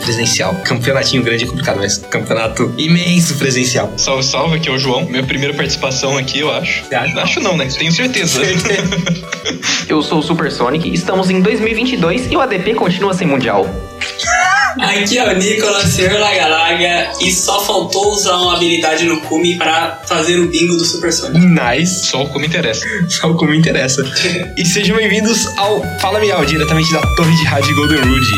presencial. Campeonatinho grande é complicado, mas campeonato imenso presencial. Salve, salve, aqui é o João. Minha primeira participação aqui, eu acho. Acho? Acho não, né? Tenho certeza. Eu sou o Super Sonic, estamos em 2022 e o ADP continua sem mundial. Aqui é o Nicolas, senhor Lagalaga, e só faltou usar uma habilidade no Kumi pra fazer o bingo do Super Sonic. Nice. Só como interessa. Só como interessa. e sejam bem-vindos ao Fala Miau, diretamente da Torre de Rádio Golden Rude.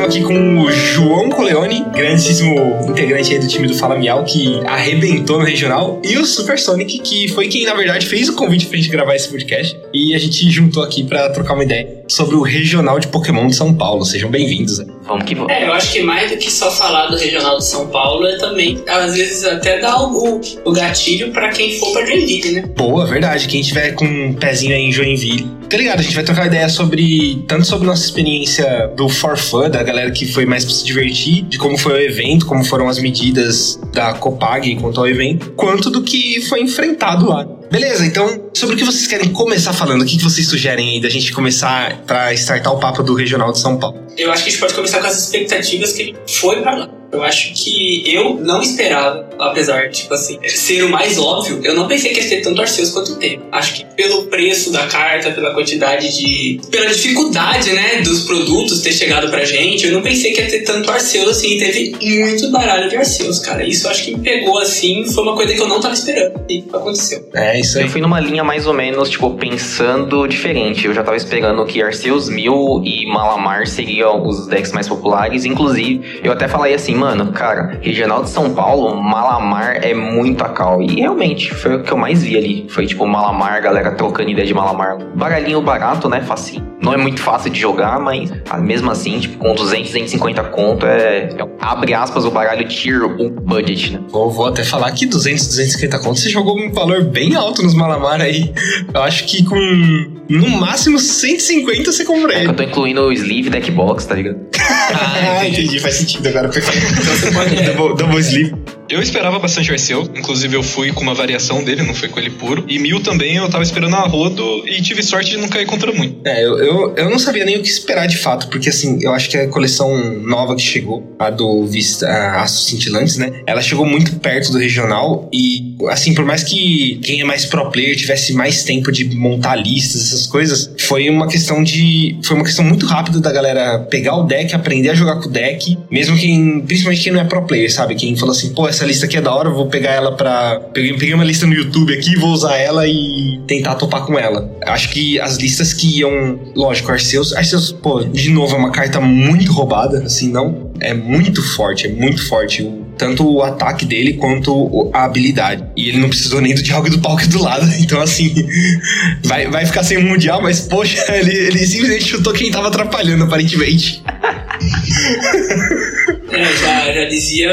Estamos aqui com o João Coleone, grandíssimo integrante do time do Fala Miau, que arrebentou no regional, e o Super Sonic, que foi quem, na verdade, fez o convite pra gente gravar esse podcast. E a gente juntou aqui pra trocar uma ideia sobre o regional de Pokémon de São Paulo. Sejam bem-vindos. né? Vamos que vamos. É, eu acho que mais do que só falar do Regional de São Paulo é também, às vezes, até dar o, o gatilho pra quem for pra Joinville, né? Boa, verdade. Quem tiver com um pezinho aí em Joinville. Tá ligado? A gente vai trocar ideia sobre. Tanto sobre nossa experiência do For Fun, da galera que foi mais pra se divertir, de como foi o evento, como foram as medidas da Copag quanto ao evento, quanto do que foi enfrentado lá. Beleza, então, sobre o que vocês querem começar falando? O que que vocês sugerem aí da gente começar pra startar o papo do Regional de São Paulo? Eu acho que a gente pode começar com as expectativas que ele foi pra lá. Eu acho que eu não esperava, apesar de, tipo assim, ser o mais óbvio, eu não pensei que ia ter tanto Arceus quanto teve. Acho que pelo preço da carta, pela quantidade de. pela dificuldade, né, dos produtos ter chegado pra gente, eu não pensei que ia ter tanto Arceus assim. Teve muito baralho de Arceus, cara. Isso eu acho que me pegou assim, foi uma coisa que eu não tava esperando. E aconteceu. É, isso aí. Eu fui numa linha mais ou menos, tipo, pensando diferente. Eu já tava esperando que Arceus Mil e Malamar seriam os decks mais populares. Inclusive, eu até falei assim, mano, cara, Regional de São Paulo, Malamar é muito a cal. E realmente, foi o que eu mais vi ali. Foi tipo Malamar, galera trocando ideia de Malamar. Baralhinho barato, né? Facinho. Não é muito fácil de jogar, mas ah, mesmo assim, tipo, com 200, 250 conto é, é abre aspas o baralho tier 1 budget, né? Vou, vou até falar que 200, 250 contos você jogou um valor bem alto nos Malamar aí. Eu acho que com no máximo 150 você compra É que ele. eu tô incluindo o sleeve deck box, tá ligado? Ah, entendi, faz sentido agora. Perfeito. Então você pode double, double sleeve. Eu esperava bastante Arceu, inclusive eu fui com uma variação dele, não foi com ele puro. E Mil também eu tava esperando a rodo e tive sorte de não cair contra muito. É, eu, eu, eu não sabia nem o que esperar de fato, porque assim, eu acho que a coleção nova que chegou, a do Vista a Cintilantes, né? Ela chegou muito perto do regional e, assim, por mais que quem é mais pro player tivesse mais tempo de montar listas, essas coisas, foi uma questão de. Foi uma questão muito rápida da galera pegar o deck, aprender a jogar com o deck, mesmo quem. Principalmente quem não é pro player, sabe? Quem falou assim, pô, essa lista aqui é da hora, vou pegar ela pra. Peguei, peguei uma lista no YouTube aqui, vou usar ela e tentar topar com ela. Acho que as listas que iam. Lógico, Arceus. Arceus, pô, de novo, é uma carta muito roubada, assim, não. É muito forte, é muito forte. Tanto o ataque dele quanto a habilidade. E ele não precisou nem do e do Palk do lado. Então, assim, vai, vai ficar sem o Mundial, mas, poxa, ele, ele simplesmente chutou quem tava atrapalhando, aparentemente. É, já, já dizia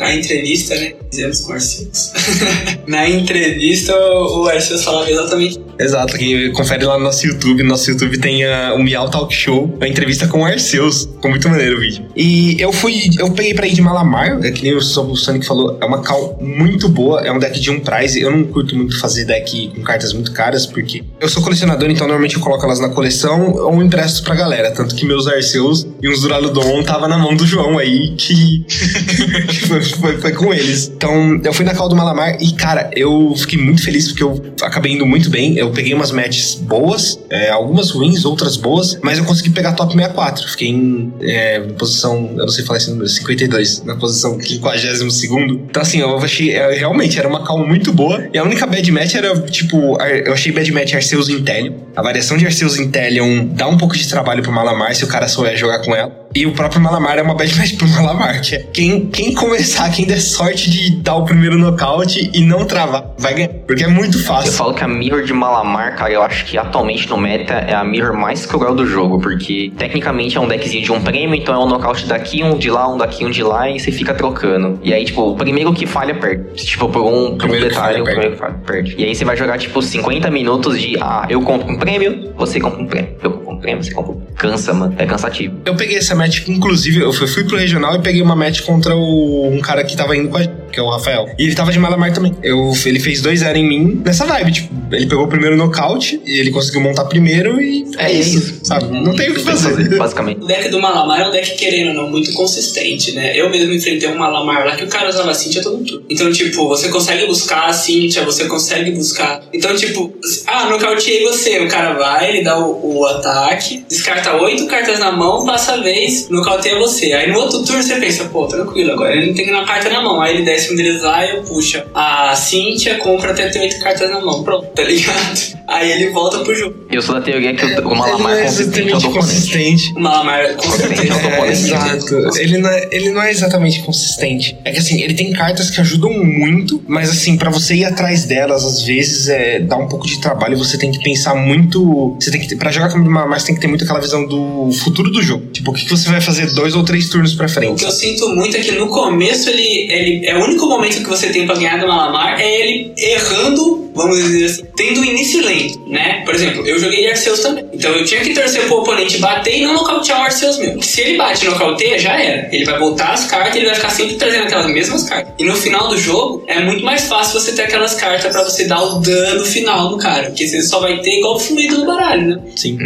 a entrevista, né? Dizemos com o Arceus. Na entrevista, o Arceus falava exatamente Exato, quem confere lá no nosso YouTube. No nosso YouTube tem a, o Miau Talk Show, a entrevista com o Arceus. Ficou muito maneiro o vídeo. E eu fui, eu peguei pra ir de Malamar, é que nem o o Sonic falou, é uma cal muito boa, é um deck de um prize. Eu não curto muito fazer deck com cartas muito caras, porque eu sou colecionador, então normalmente eu coloco elas na coleção ou empresto pra galera. Tanto que meus Arceus e uns Duraludon tava na mão do João aí, que, que foi, foi- com eles. Então, eu fui na cal do Malamar e, cara, eu fiquei muito feliz porque eu acabei indo muito bem. Eu peguei umas matches boas, é, algumas ruins, outras boas, mas eu consegui pegar top 64. Fiquei em é, posição, eu não sei falar esse número, 52, na posição 52 segundo. Então, assim, eu achei, é, realmente, era uma cal muito boa. E a única bad match era, tipo, eu achei bad match Arceus Intellion. A variação de Arceus Intellion dá um pouco de trabalho pro Malamar se o cara souber jogar com ela. E o próprio Malamar é uma bad match pro Malamar, que é quem, quem começar, quem der sorte de dar o primeiro nocaute e não travar, vai ganhar. Porque é muito Eu fácil. falo que a Mirror de Malamar, cara, eu acho que atualmente no meta é a Mirror mais cruel do jogo, porque tecnicamente é um deckzinho de um prêmio, então é um nocaute daqui, um de lá, um daqui, um de lá, e você fica trocando. E aí, tipo, o primeiro que falha perde. Tipo, por um, por um detalhe, o primeiro que falha perde. E aí você vai jogar, tipo, 50 minutos de, ah, eu compro um prêmio, você compra um prêmio. Eu prêmio, você compra Cansa, mano. É cansativo. Eu peguei essa match, inclusive, eu fui, fui pro regional e peguei uma match contra o- um cara que tava indo com a gente. Que é o Rafael. E ele tava de Malamar também. Eu, ele fez 2-0 em mim nessa vibe, tipo, ele pegou o primeiro nocaute, ele conseguiu montar primeiro e É isso. sabe? Não tem o que fazer. Basicamente. O deck do Malamar é um deck, querendo ou não, muito consistente, né? Eu mesmo enfrentei um Malamar lá que o cara usava Cintia todo turno. Então, tipo, você consegue buscar a Cintia, você consegue buscar. Então, tipo, ah, nocauteei você. O cara vai, ele dá o, o ataque, descarta oito cartas na mão, passa a vez, nocauteia você. Aí no outro turno você pensa, pô, tranquilo, agora ele não tem uma carta na mão. Aí ele desce deles lá e eu puxa a Cintia, compra até ter oito cartas na mão. Pronto, tá ligado? Aí ele volta pro jogo. Eu sou da teoria que o, o Malamar é é consistente ao consistente. O Malamar, certeza, é o é. Exato. Ele não, é, ele não é exatamente consistente. É que assim, ele tem cartas que ajudam muito, mas assim, pra você ir atrás delas, às vezes, é, dá um pouco de trabalho. Você tem que pensar muito. Você tem que ter, pra jogar com mas tem que ter muito aquela visão do futuro do jogo. Tipo, o que, que você vai fazer dois ou três turnos pra O frente? que eu sinto muito é que no começo ele, ele é o único momento que você tem pra ganhar do Malamar é ele errando, vamos dizer assim, tendo início lento, né? Por exemplo, eu joguei de Arceus também. Então eu tinha que torcer pro oponente bater e não nocautear o Arceus meu. Se ele bate e nocauteia, já era. Ele vai voltar as cartas e ele vai ficar sempre trazendo aquelas mesmas cartas. E no final do jogo, é muito mais fácil você ter aquelas cartas pra você dar o dano final no cara. Porque você só vai ter igual fluido no baralho, né? Sim.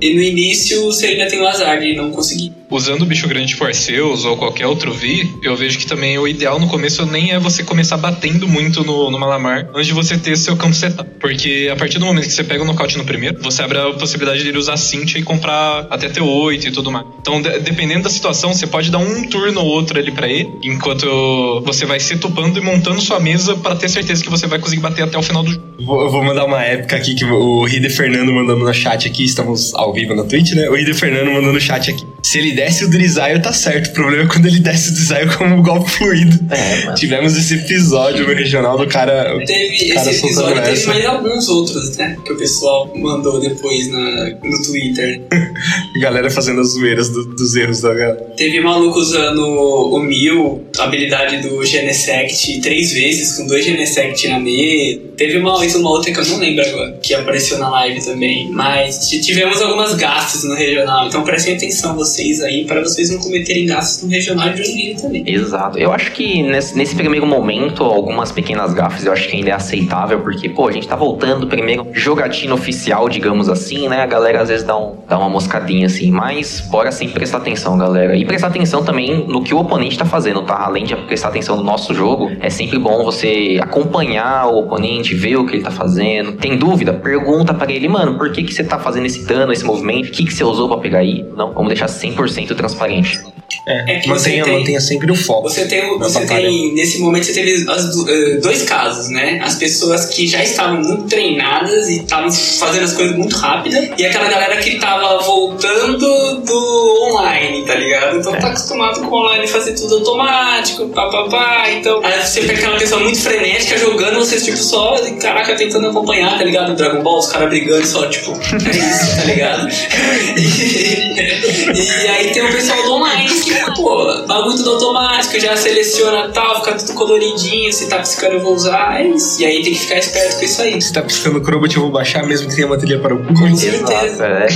E no início você ainda tem o azar de não conseguir. Usando o bicho grande Arceus ou qualquer outro V, eu vejo que também o ideal no começo nem é você começar batendo muito no, no Malamar antes de você ter seu campo setado. Porque a partir do momento que você pega o nocaute no primeiro, você abre a possibilidade de ele usar Cintia e comprar até T8 e tudo mais. Então, de- dependendo da situação, você pode dar um turno ou outro ali pra ele, enquanto você vai se tupando e montando sua mesa pra ter certeza que você vai conseguir bater até o final do jogo. Eu vou mandar uma época aqui que o Ride Fernando mandando no chat aqui, estamos ao vivo na Twitch, né? O Ride Fernando mandando no chat aqui. Se ele desce o Drizaio, tá certo. O problema é quando ele desce o Drizaio como golpe fluido. É, mano. Tivemos esse episódio no regional do cara. Teve Cara, esse episódio, teve mais alguns outros, né? Que o pessoal mandou depois na, no Twitter. Galera fazendo as zoeiras do- dos erros da galera. Teve maluco usando o Mil, a habilidade do Genesect, três vezes, com dois Genesect na mesa. Teve uma uma outra que eu não lembro agora, que apareceu na live também. Mas tivemos algumas gastos no regional, então prestem atenção vocês aí, para vocês não cometerem gastos no regional de Joinville também. Exato. Eu acho que nesse, nesse primeiro momento, algumas pequenas gafes eu acho que ainda é aceitável, porque, pô, a gente tá voltando do primeiro jogatina oficial, digamos assim, né? A galera às vezes dá, um, dá uma moscadinha assim, mas bora sempre prestar atenção, galera. E prestar atenção também no que o oponente tá fazendo, tá? Além de prestar atenção no nosso jogo, é sempre bom você acompanhar o oponente, ver o que ele tá fazendo. Tem dúvida? Pergunta para ele, mano, por que, que você tá fazendo esse dano, esse movimento? O que, que você usou pra pegar aí? Não, vamos deixar 100% transparente. É, É que mantenha, tem- mantenha sempre o foco. Você tem, você batalha. tem nesse momento você teve as eh, dois casos, né? As pessoas que já estavam muito treinadas e estavam fazendo as coisas muito rápidas, e aquela galera que tava voltando do online, tá ligado? Então tá acostumado com o online fazer tudo automático, papapá. Então, aí você pega aquela pessoa muito frenética jogando, vocês tipo só, caraca, tentando acompanhar, tá ligado? Dragon Ball, os caras brigando só, tipo, é isso, tá ligado? E, e aí tem o pessoal do online que, pô, bagulho tudo automático, já seleciona tal, fica tudo coloridinho, se tá piscando eu vou usar, é isso. E aí tem que ficar esperto com isso aí. Se tá piscando o Crobot, eu vou baixar mesmo que tenha uma trilha para o Com curso. certeza. É,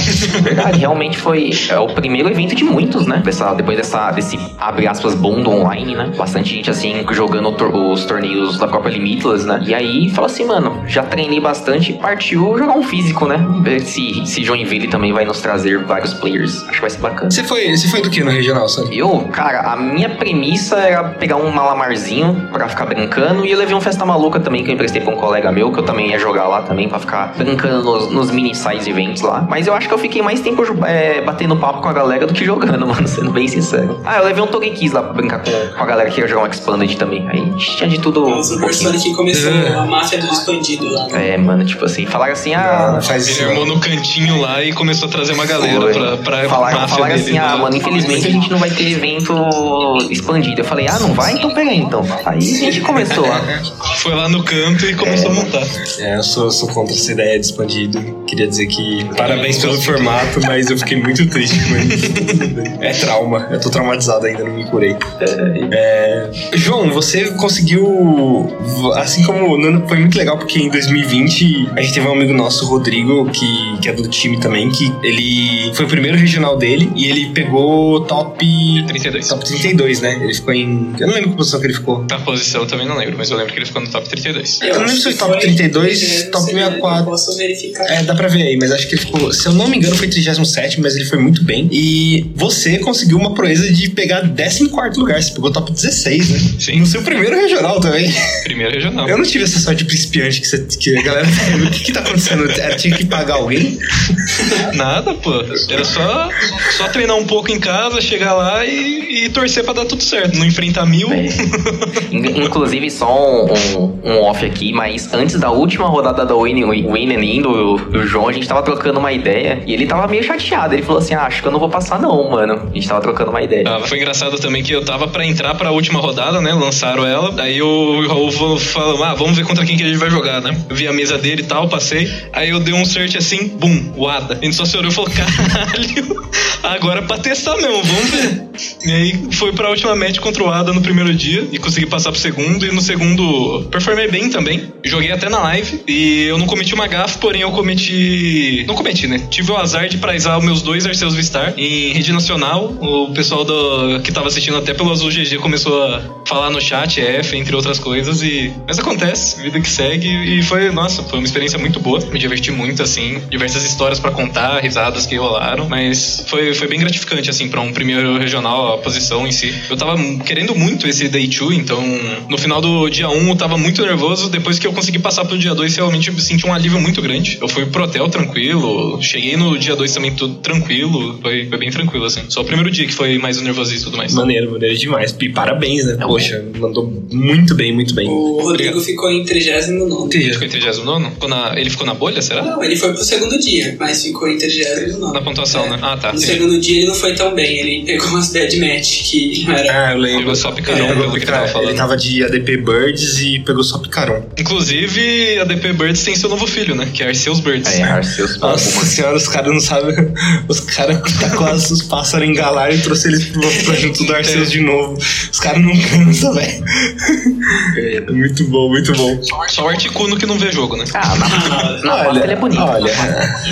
verdade, realmente foi é, o primeiro evento de muitos, né? Dessa, depois dessa, desse, abre aspas, bondo online, né? Bastante gente, assim, jogando tor- os torneios da própria Limitless, né? E aí, fala assim, mano, já treinei bastante e partiu jogar um físico, né? Ver se, se Joinville também vai nos trazer vários players. Acho que vai ser bacana. Você foi, você foi do que no regional, Eu, cara, a minha premissa era pegar um malamarzinho pra ficar brincando e eu levei um festa maluca também que eu emprestei pra um colega meu, que eu também ia jogar lá também pra ficar brincando nos, nos mini size events lá. Mas eu acho que eu fiquei mais tempo é, batendo papo com a galera do que jogando, mano, sendo bem sincero. Ah, eu levei um Togekiss lá pra brincar com, com a galera que ia jogar um Expanded também. Aí tinha de tudo. O Um pouquinho. Sonic começou É. a máfia do expandido lá. né? É, mano, tipo assim, falaram assim, ah. Faz isso. Ele armou não. no cantinho lá e começou a trazer uma galera Foi. pra, pra Falaram, máfia falaram dele. assim, ah, né? mano, infelizmente a gente não vai ter evento expandido. Eu falei, ah, não vai? Então pega aí então. Aí a gente começou lá. Foi lá no canto e começou a montar. É, eu sou, sou contra essa ideia de expandido. Queria dizer que parabéns pelo formato, mas eu fiquei muito triste com ele. É trauma. Eu tô traumatizado ainda, não me curei. É, João, você conseguiu. Assim como. não- Foi muito legal porque em 2020 a gente teve um amigo nosso, Rodrigo, que, que é do time também, que ele foi o primeiro regional dele e ele pegou top. 32. Top 32, né? Ele ficou em. Eu não lembro que posição que ele ficou. Na posição eu também não lembro, mas eu lembro que ele ficou no top 32. Eu não lembro se foi top 32, top 64. Eu posso verificar. É, dá pra ver aí, mas acho que ele ficou, se eu não me engano, foi 37, mas ele foi muito bem. E você conseguiu uma proeza de pegar 14 lugar, você pegou top 16, né? Sim. No seu primeiro regional também. Primeiro regional. Eu não tive essa sorte de principiante que, você, que a galera. o que que tá acontecendo? Era, tinha que pagar alguém? Nada, pô. Era só, só treinar um pouco em casa, chegar lá e, e torcer pra dar tudo certo. Não enfrentar mil. É. In- Inclusive, só um, um- um off aqui, mas antes da última rodada da Win, Win and In do, do João, a gente tava trocando uma ideia e ele tava meio chateado. Ele falou assim: ah, acho que eu não vou passar, não, mano. A gente tava trocando uma ideia. Ah, foi engraçado também que eu tava pra entrar pra última rodada, né? Lançaram ela. Aí o Raul falou: Ah, vamos ver contra quem que a gente vai jogar, né? Eu vi a mesa dele e tal, passei. Aí eu dei um search assim, bum, o Ada. A gente só se olhou e falou: Caralho, agora é pra testar mesmo, vamos ver. E aí foi pra última match contra o no primeiro dia e consegui passar pro segundo. E no segundo performei bem também. Joguei até na live. E eu não cometi uma gafe, porém eu cometi. Não cometi, né? Tive o azar de prizar os meus dois Arceus Vistar em rede nacional. O pessoal do, que tava assistindo até pelo Azul GG começou a falar no chat, F, entre outras coisas. E. Mas acontece, vida que segue. E foi, nossa, foi uma experiência muito boa. Me diverti muito, assim. Diversas histórias pra contar, risadas que rolaram. Mas foi, foi bem gratificante, assim, pra um primeiro regional, a posição em si. Eu tava querendo muito esse Day 2, então no final do dia 1 eu tava muito nervoso. Depois que eu consegui passar pro dia 2, realmente eu senti um alívio muito grande. Eu fui pro hotel tranquilo, cheguei no dia 2 também tudo tranquilo. Foi, foi bem tranquilo, assim. Só o primeiro dia que foi mais nervoso e tudo mais. Maneiro, maneiro demais. E parabéns, né? Poxa, mandou muito bem, muito bem. O Rodrigo ficou em 39. Ele ficou em 39? Ficou na, ele ficou na bolha, será? Não, ele foi pro segundo dia, mas ficou em 39. Na pontuação, É. né? Ah, tá. No entendi. segundo dia ele não foi tão bem, ele pegou umas bad match que era. Ah, eu lembro. Pegou só picarão, Ele pegou pelo que ele tava falando. Ele tava de ADP Birds e pegou só picarão. Inclusive, a DP Birds tem seu novo filho, né? Que é Arceus Birds. É, Arceus Nossa senhora, os caras não sabem. Os caras tá com as- os pássaros engalaram e trouxe eles pro, pra junto do Arceus de novo. Os caras não cansam, velho. É, Muito bom, muito bom. Só o Articuno que não vê jogo, né? Ah, na, na foto ele é bonito. Olha,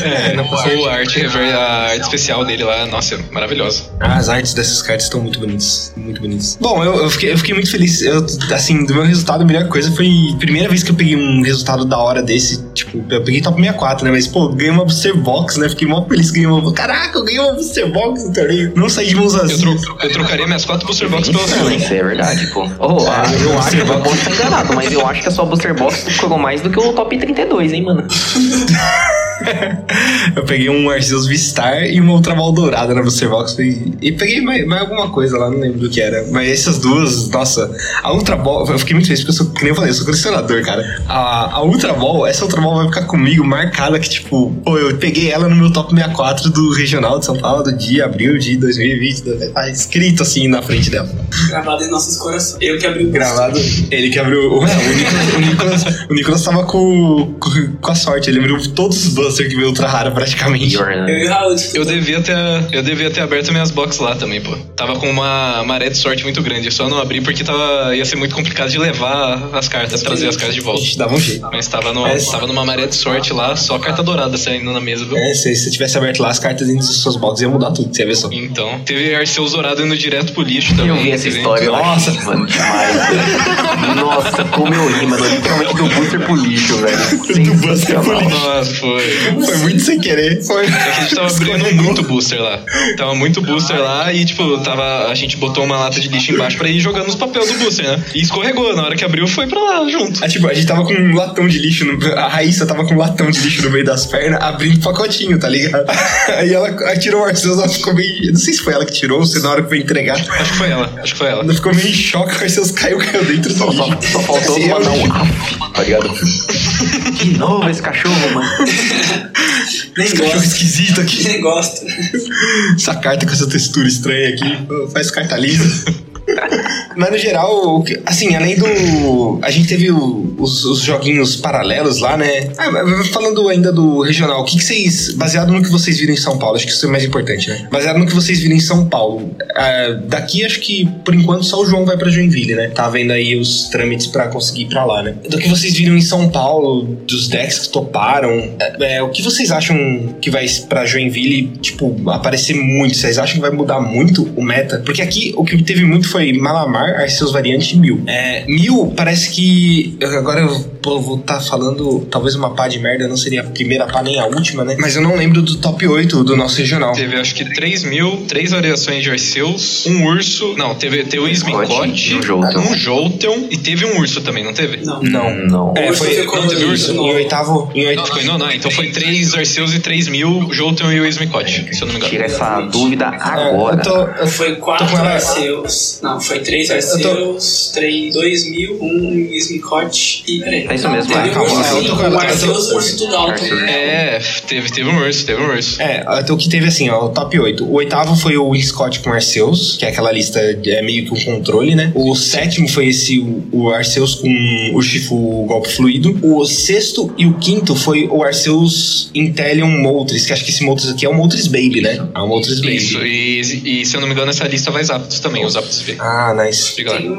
É, o arte, a arte especial dele lá, nossa, é maravilhosa. as artes dessas cartas estão muito bonitas. Muito bonitas. Bom, eu, eu fiquei, eu fiquei muito feliz. Eu, assim, do meu resultado, a melhor coisa foi a primeira vez que eu peguei um resultado da hora desse. Tipo, eu peguei top 64, né? Mas, pô, ganhei uma Booster Box, né? Fiquei mó feliz que ganhei uma. Caraca, eu ganhei uma Booster Box no torneio. Não saí de mãos Eu, vazias. tro- eu trocaria minhas quatro Booster Box pela Isso, sua. isso é verdade, pô. Oh, ah, eu acho que eu posso estar enganado, mas eu acho que a sua Booster Box ficou mais do que o top 32, hein, mano? Eu peguei um Arceus Vistar e uma Ultra Ball dourada na Box. E, e peguei mais, mais alguma coisa lá, não lembro do que era. Mas essas duas, nossa, a Ultra Ball, eu fiquei muito feliz porque eu sou, que nem eu falei, eu sou colecionador, cara. A, a Ultra Ball, essa Ultra Ball vai ficar comigo marcada que, tipo, pô, eu peguei ela no meu top 64 do Regional de São Paulo do dia abril de 2020. Tá escrito assim na frente dela. Gravado em nossos corações. Eu que abri o Gravado, ele que abriu. Ué, o Nicolas, o Nicolas, o Nicolas tava com, com, com a sorte, ele abriu todos os Buster que veio Ultra Rara praticamente. Eu né? Eu devia ter, eu devia ter aberto minhas boxes lá também, pô. Tava com uma maré de sorte muito grande. Eu só não abri porque tava, ia ser muito complicado de levar as cartas, trazer as cartas de volta. dava um jeito. Mas tava, no, Mas- tava numa maré de sorte lá, só carta dourada saindo na mesa, viu? É, se você tivesse aberto lá as cartas dentro dos seus boxes, ia mudar tudo, você ia ver só. Então, teve Arceus Dourado indo direto pro lixo também. Eu vi essa teve- história, eu Nossa. achei, mano, demais. Nossa, como eu ri, mano. Literalmente do booster pro lixo, velho. Do Buster pro lixo. Nossa, foi. Foi muito sem querer. Foi. É que a gente tava abrindo muito booster lá. Tava muito booster lá e, tipo, tava, a gente botou uma lata de lixo embaixo pra ir jogando os papéis do booster, né? E escorregou. Na hora que abriu, foi pra lá junto. Ah, tipo, a gente tava com um latão de lixo, no, a Raíssa tava com um latão de lixo no meio das pernas, abrindo pacotinho, tá ligado? Aí ela tirou o Arceus, ela ficou meio. eu Não sei se foi ela que tirou ou se na hora que foi entregar. Acho que foi ela. Acho que foi ela. Ela ficou meio em choque, o Arceus caiu, caiu dentro do Só, só, lixo. só faltou Assim, mandar um tá ligado? De novo esse cachorro, mano. Nem Esse gosto. esquisito aqui. Nem gosto. Essa carta com essa textura estranha aqui. Faz carta lisa. Mas no geral, assim, além do. A gente teve o- os, os joguinhos paralelos lá, né? Ah, falando ainda do regional, o que, que vocês. Baseado no que vocês viram em São Paulo, acho que isso é mais importante, né? Baseado no que vocês viram em São Paulo. ah, daqui, acho que por enquanto só o João vai pra Joinville, né? Tá vendo aí os trâmites pra conseguir ir pra lá, né? Do que vocês viram em São Paulo, dos decks que toparam, é, é, o que vocês acham que vai pra Joinville, tipo, aparecer muito? Vocês acham que vai mudar muito o meta? Porque aqui o que teve muito foi Malamar, Arceus Variante e Mil. É, Mil parece que. Agora eu pô, vou estar falando talvez uma pá de merda, não seria a primeira pá nem a última, né? Mas eu não lembro do top 8 do nosso regional. Teve acho que 3 mil, três variações de Arceus, um urso. Não, teve, teve o Smicote, um Jolteon. um Jolteon e teve um urso também, não teve? Não. Não. Não. É, foi não, teve urso, em oitavo. Em Não, oitavo. não, não. Então foi 3 Arceus e 3 mil, Jolteon e o Smicote, se eu não me engano. Tira essa dúvida É, agora. eu tô, eu Foi Tô quatro com ela- Arceus. Não, foi três tô- Arceus, três, dois mil, um Smicote e. Peraí. É isso mesmo, Teve é, um calma, sim, tô com o o urso tudo alto. Arceus. É, teve, teve um urso, teve um urso. É, então o que teve assim, ó, o top 8. O oitavo foi o Scott com Arceus, que é aquela lista, é meio que um controle, né? O sétimo foi esse, o, o Arceus com o Shifu golpe fluido. O sexto e o quinto foi o Arceus Intellion Moltres, que acho que esse Moltres aqui é o Moltres Baby, né? É o Moltres Baby. Isso, e, e se eu não me engano, essa lista vai Zapdos também, os Zapdos V. Ah, nice.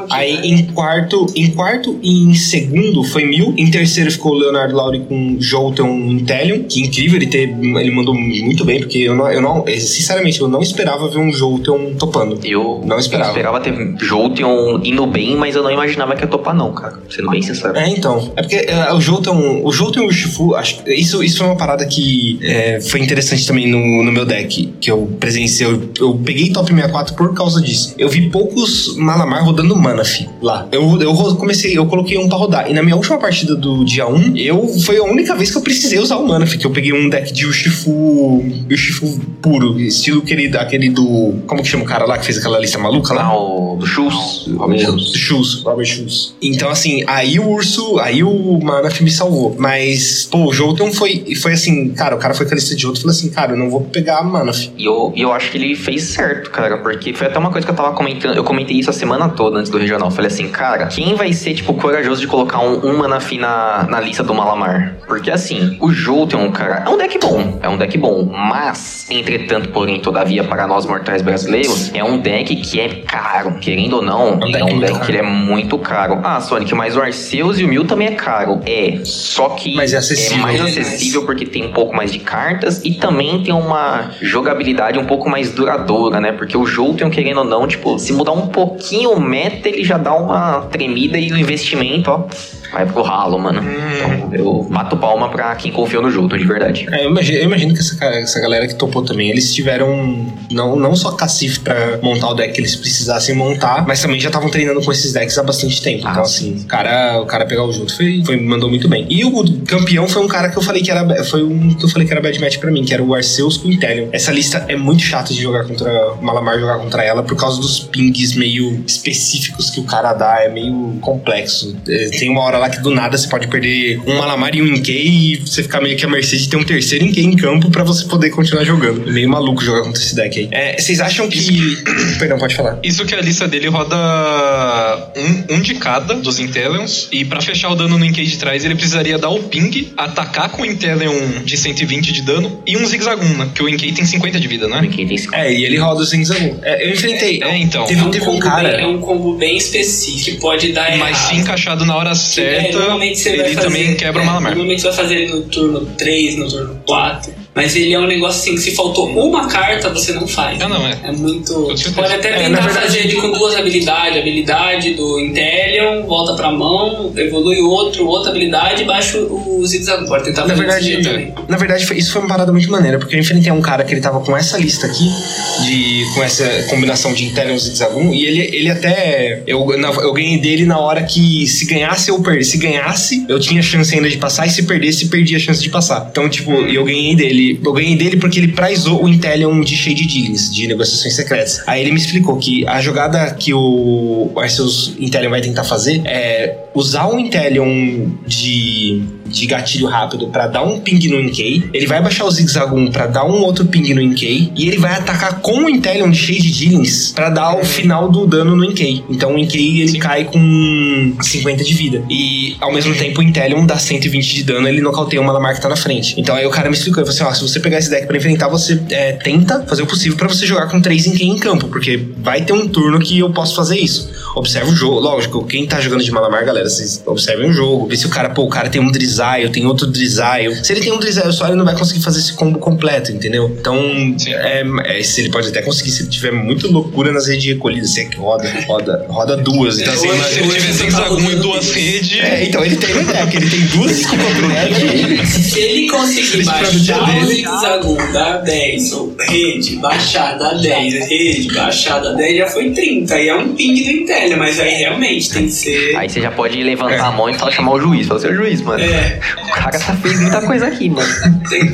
Aí em quarto, em quarto e em segundo foi Mil. Em terceiro ficou o Leonardo Lauri com Jolteon Intellion. Que incrível, ele, ter, ele mandou muito bem, porque eu não, eu não. Sinceramente, eu não esperava ver um Jolteon topando. Eu Não esperava. eu esperava ter Jolteon indo bem, mas eu não imaginava que ia topar, não, cara. Sendo bem sincero. É, então. É porque é, o Jolteon, o Jolteon e o Shifu, acho, isso, isso foi uma parada que é, foi interessante também no, no meu deck, que eu presenciei. Eu, eu peguei top 64 por causa disso. Eu vi poucos Malamar rodando Manaf lá. Eu, eu comecei, eu coloquei um pra rodar. E na minha última partida do dia 1, eu foi a única vez que eu precisei usar o Manaf, que eu peguei um deck de Urshifu, Urshifu puro, estilo aquele, aquele do. Como que chama o cara lá que fez aquela lista maluca lá? Lá, o do Shoes. Robin Shoes. Shoes, Robert Shoes. Então, assim, aí o urso, aí o Manaf me salvou. Mas, pô, o Jolteon foi, foi assim, cara, o cara foi com a lista de outro e falou assim, cara, eu não vou pegar a Manaf. E eu, eu acho que ele fez certo, cara, porque foi até uma coisa que eu tava comentando. Eu comentei isso a semana toda antes do regional. Falei assim, cara, quem vai ser, tipo, corajoso de colocar um, um Manaf na, na lista do Malamar? Porque assim, o Jolteon, cara, é um deck bom. É um deck bom. Mas, entretanto, porém, todavia, para nós mortais brasileiros, é um deck que é caro. Querendo ou não, É um é deck um muito deck que ele é muito caro. Ah, Sonic, mas o Arceus e o Mil também é caro. É. Só que Mas é acessível. mais É, acessível porque tem um pouco mais de cartas e também tem uma jogabilidade um pouco mais duradoura, né? Porque o Jolteon, querendo ou não, tipo, se mudar um pouquinho o meta, ele já dá uma tremida e o investimento, ó, vai pro ralo, mano. Então, eu bato palma pra quem confiou no Jolteon, de verdade. É, eu imagino, eu imagino que essa, essa galera que topou também, eles tiveram não, não só cacife pra montar o deck que eles precisassem montar, mas também já estavam treinando com esses decks há bastante tempo. Ah, então, assim, o cara, o cara pegar o junto foi, foi, mandou muito bem. E o campeão foi um cara que eu falei que era. Foi um que eu falei que era bad match pra mim, que era o Arceus com o Intellion. Essa lista é muito chata de jogar contra o Malamar jogar contra ela por causa dos pings meio específicos que o cara dá, é meio complexo. É, Tem uma hora lá que do nada você pode perder um Malamar e um Inkei e você ficar meio que à mercê de ter um terceiro Inkei em campo pra você poder continuar jogando. É meio maluco jogar contra esse deck aí. É, vocês acham que. Perdão, pode falar. Isso que a lista dele roda um, um de cada dos Intellions. E pra fechar o dano no Inkei de trás, ele precisaria dar o ping, atacar com o Intellion de 120 de dano e um Zigzaguna, que o Inkei tem 50 de vida, né? Quem tem esse É, e ele roda o Zinzagu. É, eu enfrentei. É, então. Teve, É um, teve um combo cara. bem, é um combo bem específico que pode dar Mas errado. se encaixado na hora É, normalmente você vai ele fazer, também quebra o é, Malamar. Normalmente você vai fazer ele no turno 3, no turno 4. Mas ele é um negócio assim, que se faltou uma carta, você não faz. Ah, não, é. É muito. Pode até É, tentar na verdade- fazer ele com duas habilidades. Habilidade do Intellion, volta pra mão, evolui outro, outra habilidade e baixa o zigzag. Pode tentar Na verdade, também. na verdade isso foi uma parada muito maneira, porque eu enfrentei um cara que ele tava com essa lista aqui, de, com essa combinação de Intellion e Zigzagoon, e ele, ele até. Eu, na- eu ganhei dele na hora que se ganhasse eu perdi. Se ganhasse, eu tinha chance ainda de passar, e se perdesse, perdia a chance de passar. Então, tipo, eu ganhei dele. Ele, eu ganhei dele porque ele prizou o Intellion de Shade Dealings, de negociações secretas. Aí ele me explicou que a jogada que o Arceus Intellion vai tentar fazer é usar um Intellion de, de gatilho rápido para dar um ping no Inkei. Ele vai baixar o Zigzagoon para dar um outro ping no Inkei. E ele vai atacar com o Intellion de Shade Dealings para dar o final do dano no Inkei. Então o Inkei ele cai com 50 de vida. E ao mesmo tempo o Intellion dá 120 de dano, ele nocauteia o Malamar que tá na frente. Então aí o cara me explicou, ele falou assim, ó, se você pegar esse deck para enfrentar, você é, tenta fazer o possível para você jogar com 3 Inkei em campo, porque vai ter um turno que eu posso fazer isso. Observa o jogo, lógico, quem tá jogando de Malamar, galera, vocês observem o jogo, vê se o cara, pô, o cara tem um Drizzile, tem outro Drizzile. Se ele tem um Drizzile só, ele não vai conseguir fazer esse combo completo, entendeu? Então, é, é, se ele pode até conseguir, se ele tiver muito loucura nas redes de recolhida, se é que roda, roda, roda duas. Então, assim, Se ele tiver Zigzagoon e duas redes. é, então ele tem no deck, ele tem duas oportunidades. Se ele conseguir baixar o. Zigzagoon da 10, ou rede, baixar da 10, rede, baixar da 10, já foi 30. Aí é um ping do Intelli, mas aí realmente tem que ser. Aí você já pode levantar a mão e falar, chamar o juiz. Falar, seu juiz, mano. É, O cara tá fez muita coisa aqui, mano. tem.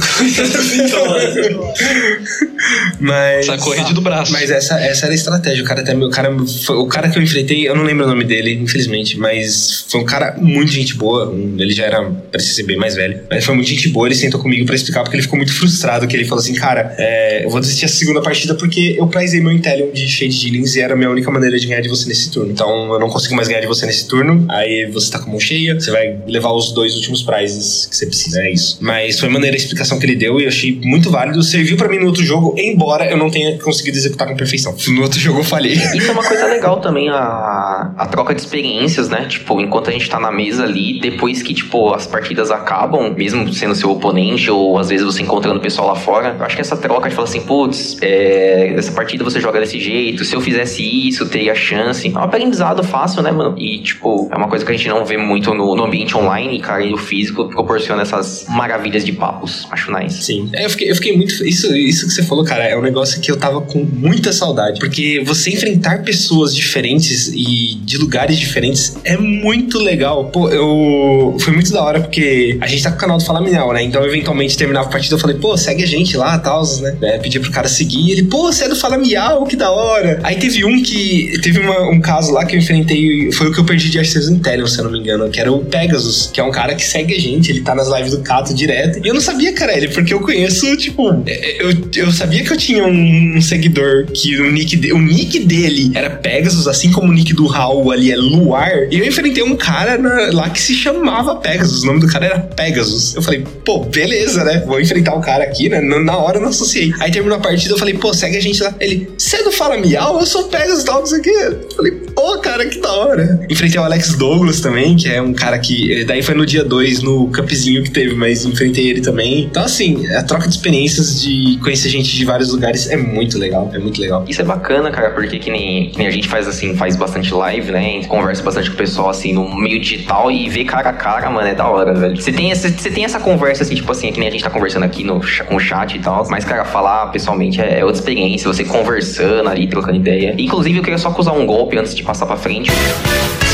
Mas. Sacou a rede do braço. Mas essa, essa era a estratégia. O cara até o cara, o cara que eu enfrentei, eu não lembro o nome dele, infelizmente, mas foi um cara muito gente boa. Ele já era, parecia ser bem mais velho. Mas foi muito gente boa. Ele sentou comigo pra explicar porque ele ficou muito frustrado. Que ele falou assim: Cara, é, eu vou desistir a segunda partida porque eu prizei meu Intellion de Shade Dealings e era a minha única maneira de ganhar de você nesse turno. Então eu não consigo mais ganhar de você nesse turno. Aí você tá com a mão cheia, você vai levar os dois últimos prizes que você precisa. É isso. Mas foi maneira a explicação que ele deu e eu achei muito válido. Serviu pra mim no outro jogo, embora eu não tenha conseguido executar com perfeição. No outro jogo eu falhei. Isso é uma coisa legal também, a, a troca de experiências, né? Tipo, enquanto a gente tá na mesa ali, depois que, tipo, as partidas acabam, mesmo sendo seu oponente, ou às vezes você encontrando o pessoal lá fora, eu acho que essa troca de falar assim, putz, é, essa partida você joga desse jeito, se eu fizesse isso, eu teria chance. É um aprendizado fácil, né, mano? E, tipo, é uma coisa que a gente não vê muito no, no ambiente online, cara, e o físico proporciona essas maravilhas de papos. Acho nice. Sim. É, eu, fiquei, eu fiquei muito. Isso, isso que você falou, cara, é um negócio que eu tava com muita saudade. Porque você enfrentar pessoas diferentes e de lugares diferentes é muito legal. Pô, eu. Foi muito da hora porque a gente tá com o canal do Fala Minhal, né? Então, eventualmente, terminava a partida, eu falei, pô, segue a gente lá, tal, né? É, pedi pro cara seguir. Ele, pô, você é do Fala Miau, que da hora. Aí teve um que. Teve uma- um caso lá que eu enfrentei. Foi o que eu perdi de Arceus Intellion, se eu não me engano, que era o Pegasus, que é um cara que segue a gente. Ele tá nas lives do Cato direto. E eu não sabia, cara, ele, porque eu conheço, tipo. é, Eu, eu sabia que eu tinha um, um seguidor que o nick, de- o nick dele era Pegasus, assim como o nick do Raul ali é Luar. E eu enfrentei um cara na- lá que se chamava Pegasus. O nome do cara era Pegasus. Eu falei, pô, beleza, né? Vou enfrentar o cara aqui, né? Na hora eu não associei. Aí terminou a partida, eu falei, pô, segue a gente lá. Ele, você não fala miau? Eu sou Pegasus tal, não sei o quê. Eu falei, pô, cara, que da hora. Enfrentei o Alex Douglas também, que é um cara que. Daí foi no dia 2, no cupzinho que teve, mas enfrentei ele também. Então, assim, a troca de experiências de conhecer gente de vários lugares é muito legal. É muito legal. Isso é bacana, cara, porque que nem, que nem a gente faz assim, faz bastante live, né? Conversa bastante com o pessoal assim no meio digital e vê cara a cara, mano, é da hora, velho. Você tem, essa- você tem essa conversa assim, tipo assim, que nem a gente tá conversando aqui no, com o chat e tal, mas, cara, falar pessoalmente é, é outra experiência, você conversando ali, trocando ideia. Inclusive, eu queria só acusar um golpe antes de passar pra frente. Bem-vindos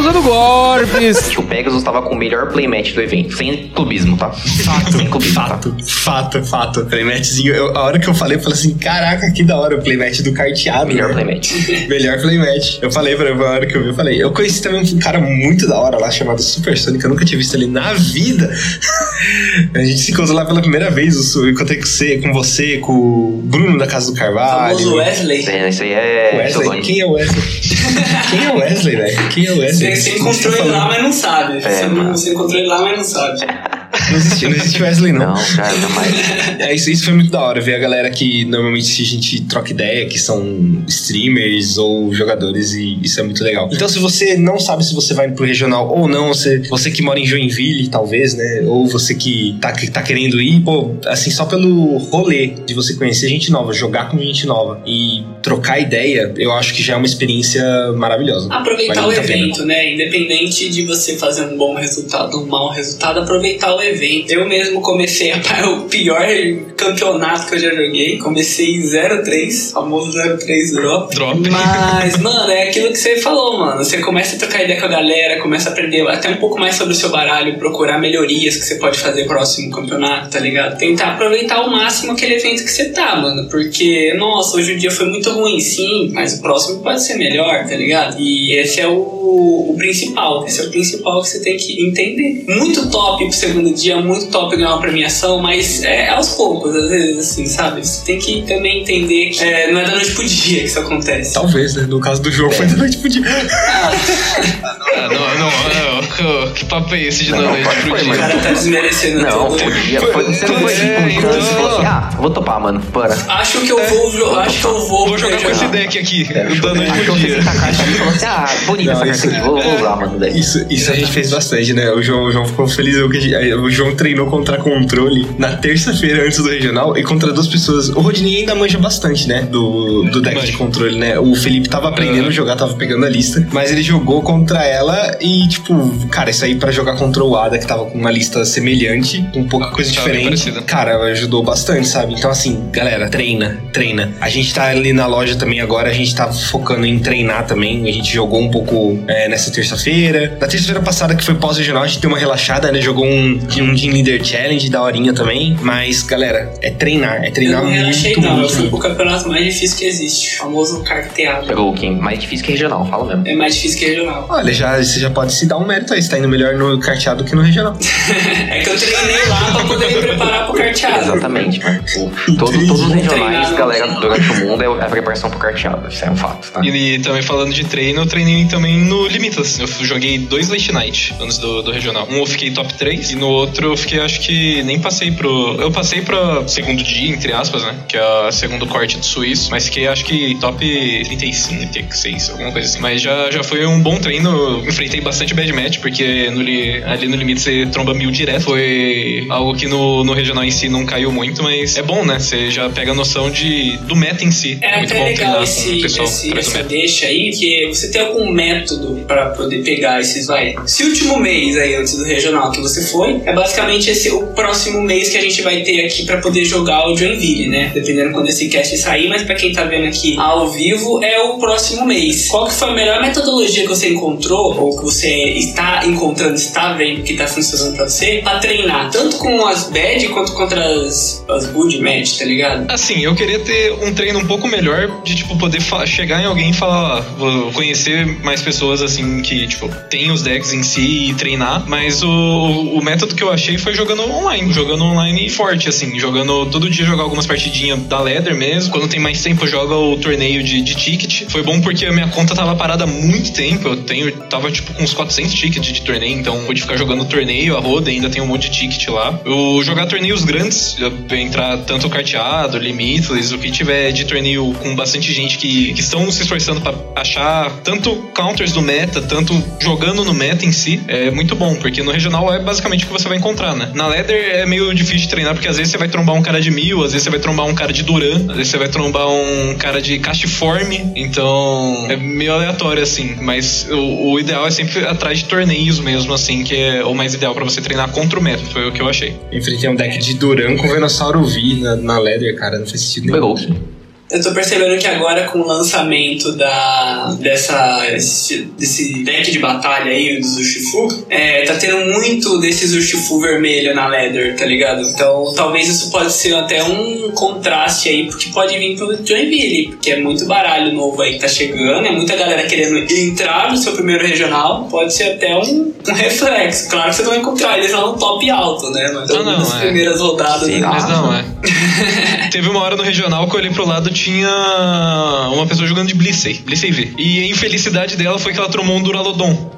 ao Acusando Golpes! O Pegasus tava com o melhor playmatch do evento, sem clubismo, tá? sem clubismo, tá? Fato, fato, fato. Playmatchzinho, eu- a hora que eu falei, eu falei assim: caraca, que da hora o playmatch do carteado. Melhor né? playmatch. Melhor playmatch. Eu falei pra a hora que eu vi, eu falei. Eu conheci também um cara muito da hora lá chamado Super Sonic, eu nunca tinha visto ele na vida. a gente se encontrou lá pela primeira vez. Eu encontrei com você, com você, com o Bruno da Casa do O Carvalho. famoso Wesley. Isso aí é. Wesley, quem é o Wesley? quem é o Wesley, velho? Quem é o Wesley? Você, você O que encontrou ele lá, mas não sabe. você, não- mano. você encontrou ele lá, mas não sabe. Não existe, não existe Wesley, não. Não, cara, jamais. É, isso, isso foi muito da hora, ver a galera que normalmente a gente troca ideia, que são streamers ou jogadores, e isso é muito legal. Então, se você não sabe se você vai pro regional ou não, você, você que mora em Joinville, talvez, né? Ou você que tá, que tá querendo ir, pô, assim, só pelo rolê de você conhecer gente nova, jogar com gente nova e trocar ideia, eu acho que já é uma experiência maravilhosa. Aproveitar Vale o evento, né? Independente de você fazer um bom resultado ou um mau resultado, aproveitar o evento. Evento. Eu mesmo comecei a, o pior campeonato que eu já joguei. Comecei em 03, famoso 03 drop. Drop. Mas, mano, é aquilo que você falou, mano. Você começa a trocar ideia com a galera, começa a aprender até um pouco mais sobre o seu baralho, procurar melhorias que você pode fazer próximo campeonato, tá ligado? Tentar aproveitar ao máximo aquele evento que você tá, mano. Porque, nossa, hoje o dia foi muito ruim, sim, mas o próximo pode ser melhor, tá ligado? E esse é o, o principal. Esse é o principal que você tem que entender. Muito top pro segundo dia, muito top ganhar uma premiação, mas é aos poucos, às vezes, assim, sabe? Você tem que também entender que é, não é da noite pro dia que isso acontece. Talvez, né? No caso do jogo, foi da noite pro dia. Ah, não, não, não, Que papo é esse de Não, noite pro foi, dia? O cara tá desmerecendo Não, tudo. podia. Foi, você não foi É, então- você falou assim, ah, vou topar, mano. Bora. Acho que eu vou, jo- acho que eu vou. Vou jogar com esse deck aqui, da noite pro que dia. você carta ali e falou assim, ah, bonita essa carta aqui, vou, vou usar, mano. Daí. Isso, isso a gente fez bastante, né? O João, o João ficou feliz. eu- que O João treinou contra controle na terça-feira antes do regional e contra duas pessoas. O Rodney ainda manja bastante, né? Do, do deck de controle, né? O Felipe tava aprendendo a jogar, tava pegando a lista, mas ele jogou contra ela e, tipo, cara, isso aí pra jogar contra o Ada, que tava com uma lista semelhante, com pouca coisa Tava bem diferente. Cara, ajudou bastante, sabe? Então, assim, galera, treina, treina. A gente tá ali na loja também agora, a gente tá focando em treinar também. A gente jogou um pouco é, nessa terça-feira. Na terça-feira passada, que foi pós-regional, a gente deu uma relaxada, né? Jogou um, um Team Leader Challenge da horinha também. Mas, galera, é treinar, é Eu treinar não muito, relaxei, não. Eu muito. fui pro campeonato mais difícil que existe. O famoso carteado. Pegou quem? Mais difícil que regional, fala mesmo. É mais difícil que regional. Olha, já, você já pode se dar um mérito aí, você tá indo melhor no carteado que no regional. É que eu treinei lá pra poder me preparar pro carteado. Exatamente. O- todo- todos os regionais, galera, durante o mundo é a preparação pro carteado. Isso é um fato, tá? E também falando de treino, eu treinei também no Limitless. Eu joguei dois late night antes do, do regional. Um eu fiquei top 3 e no outro eu fiquei, acho que nem passei pro. Eu passei pra segundo dia, entre aspas, né? Que é a segundo corte do suíço. Mas fiquei, acho que top 35, 36, alguma coisa assim. Mas já, já foi um bom treino. Eu enfrentei bastante bad match, porque no, li- ali no limite você tromba mil direto. Foi algo que no, no regional em si não caiu muito, mas é bom, né? Você já pega a noção de, do meta em si. É muito até bom legal esse, o pessoal esse, essa deixa aí, que você tem algum método pra poder pegar esses, vai. Esse último mês aí, antes do regional que você foi, é basicamente esse o próximo mês que a gente vai ter aqui pra poder jogar o Joinville, né? Dependendo quando esse cast sair, mas pra quem tá vendo aqui ao vivo, é o próximo mês. Qual que foi a melhor metodologia que você encontrou, ou que você está encontrando, está vendo que tá funcionando pra você, pra treinar? Tanto com as bad quanto contra as, as good match, tá ligado? Assim, eu queria ter um treino um pouco melhor de, tipo, poder chegar em alguém e falar, ó, vou conhecer mais pessoas, assim, que, tipo, tem os decks em si e treinar. Mas o, o método que eu achei foi jogando online, jogando online forte, assim, jogando todo dia jogar algumas partidinhas da Leather mesmo. Quando tem mais tempo, joga o torneio de, de ticket. Foi bom porque a minha conta tava parada há muito tempo. Eu tenho, tava, tipo, com uns 400 tickets de torneio, então pude ficar jogando torneio, a roda, ainda tem um monte de ticket lá. Eu jogar torneios grandes, entrar tanto carteado, limitless, o que tiver de torneio com bastante gente que, que estão se esforçando pra achar tanto counters do meta, tanto jogando no meta em si, é muito bom, porque no regional é basicamente o que você vai encontrar, né? Na Leather é meio difícil de treinar, porque às vezes você vai trombar um cara de mil, às vezes você vai trombar um cara de Duran, às vezes você vai trombar um cara de Castiforme, então é meio aleatório assim, mas o, o ideal é sempre atrás de torneios mesmo, assim, que é o mais ideal pra você treinar contra o meta, foi o que eu achei. Enfrentei um deck de Duran com Venossauro V na, na Leather, cara, não faz sentido nenhum. Eu tô percebendo que agora com o lançamento da dessa esse- desse deck de batalha aí do Urshifu, é, tá tendo muito desses Urshifu vermelho na Leather, tá ligado? Então talvez isso pode ser até um contraste aí, porque pode vir pro Joinville, porque é muito baralho novo aí que tá chegando, é muita galera querendo entrar no seu primeiro regional, pode ser até um, um reflexo. Claro que você não vai encontrar eles lá no top alto, né? Mas Ah, não, nas é. primeiras rodadas. Sim? Mas não, é. Teve uma hora no regional que eu olhei pro lado tinha uma pessoa jogando de Blissey, Blissey V. E a infelicidade dela foi que ela tromou um Duralodon.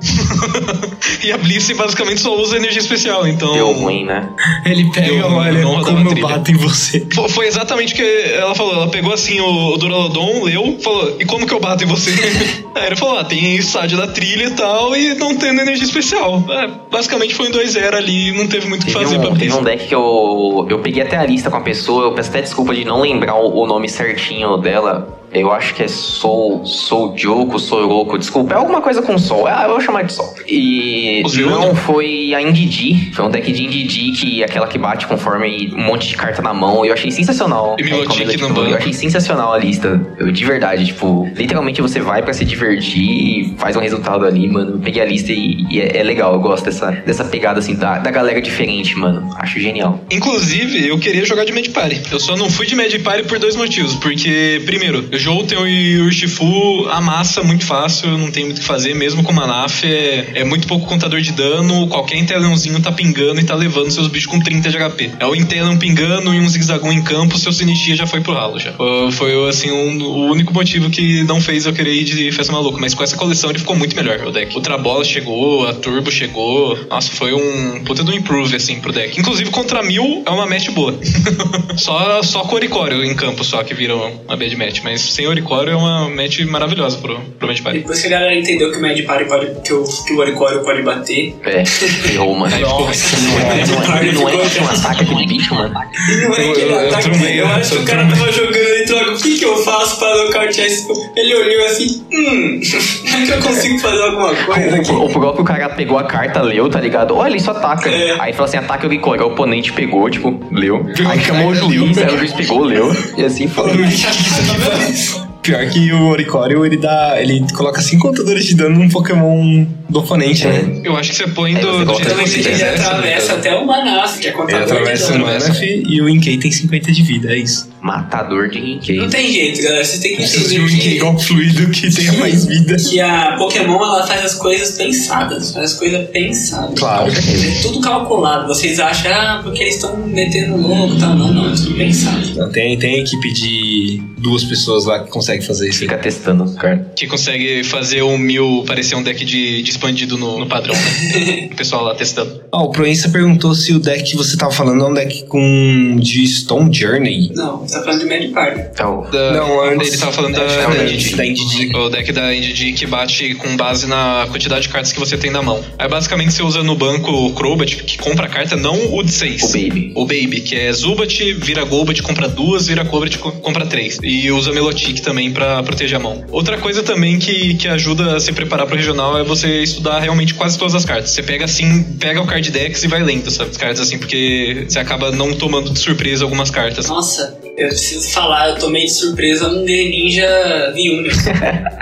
e a Blissey basicamente só usa energia especial, então. Deu ruim, né? Ele pega, Eu olha, como eu trilha. bato em você. Fo- Foi exatamente o que ela falou. Ela pegou assim o, o Duralodon, leu, falou: E como que eu bato em você? Aí ele falou: Ah, tem estádio da trilha e tal, e não tendo energia especial. É, basicamente foi um 2-0 ali, não teve muito o que fazer um, pra teve um deck que eu, eu peguei até a lista com a pessoa, eu peço até desculpa de não lembrar o, o nome certinho dela. Eu acho que é Soul, Soul Joko, Soroco, desculpa, é alguma coisa com Sol. Ah, eu vou chamar de Sol. E não foi a Indidi. Foi um deck de Indidi que é aquela que bate conforme um monte de carta na mão. Eu achei sensacional. E Milotic É, no banco. Eu achei sensacional a lista. Eu, de verdade, tipo, literalmente você vai pra se divertir e faz um resultado ali, mano. Eu peguei a lista e, e é, é legal. Eu gosto dessa, dessa pegada assim da, da galera diferente, mano. Acho genial. Inclusive, eu queria jogar de Mad Party. Eu só não fui de Mad Party por dois motivos. Porque, primeiro, o Jolteon e o Urshifu amassa muito fácil, não tem muito o que fazer, mesmo com Manaf. É, é muito pouco contador de dano, qualquer Inteleonzinho tá pingando e tá levando seus bichos com 30 de HP. É o Inteleon pingando e um Zigzagoon em campo, seu Sinichia já foi pro ralo já. Foi, assim, um- o único motivo que não fez eu querer ir de Festa Maluca. Mas com essa coleção ele ficou muito melhor, o deck. O Trabola chegou, a Turbo chegou. Nossa, foi um puta do improve, assim, pro deck. Inclusive, contra mil é uma match boa. só, só com Oricório em campo, só que viram uma bad match. Mas sem Oricório é uma match maravilhosa pro, pro Mad Party. Depois que a galera entendeu que o Mad Party pode. que o, que o Oricório pode bater. É, ferrou, mano. Ficou Não é, não é, não é que um ataque aquele bicho, mano. E não é Eu- aquele ataque. Eu eu acho que o cara tava jogando e troca. O que, que eu faço pra nocautear esse. Ele olhou assim. Hum. É que eu consigo fazer alguma coisa aqui. O, o próprio cara pegou a carta, leu, tá ligado? Olha, isso ataca. É. Aí falou assim: ataca o O oponente pegou, tipo, leu. Aí chamou o juiz, aí o juiz pegou, leu. E assim foi. Pior que o Oricório, ele dá. ele coloca cinco contadores de dano num Pokémon do oponente, né? Eu acho que você põe do, do jeito que você ele quiser. se não me atravessa engano. até o Manaf, que é Ele contador de atravessa o. Manaf e o Inkei tem 50 de vida, é isso. Matador de Não Rinkei. tem jeito, galera. Vocês têm que Precisa de um entender Inkei que, igual fluido que tenha mais vida. que a Pokémon ela faz as coisas pensadas. Faz as coisas pensadas. Claro. É tudo calculado. Vocês acham, ah, porque eles estão metendo louco e tal. Não, não, é tudo pensado. Não, tem, tem equipe de duas pessoas lá que consegue fazer isso. Fica testando os caras. Que consegue fazer o mil parecer um deck de, de expandido no, no padrão, né? o pessoal lá testando. Ó, o Proença perguntou se o deck que você tava falando é um deck com de Stone Journey. Não, tá falando de Mad Party. Então, Da- Não, antes- ele tava falando da, é Indy. deck da Indy. O deck da Indy que bate com base na quantidade de cartas que você tem na mão. Aí basicamente você usa no banco o Crobat, que compra a carta, não o de 6. o Baby. O Baby, que é Zubat, vira Golbat, compra duas, vira Cobrat, co- compra três. E usa Melotic também pra proteger a mão. Outra coisa também que, que ajuda a se preparar pro regional é você estudar realmente quase todas as cartas. Você pega assim, pega o card decks e vai lendo, sabe? As cartas assim, porque você acaba não tomando de surpresa algumas cartas. Nossa, eu preciso falar, eu tomei de surpresa um Greninja V1.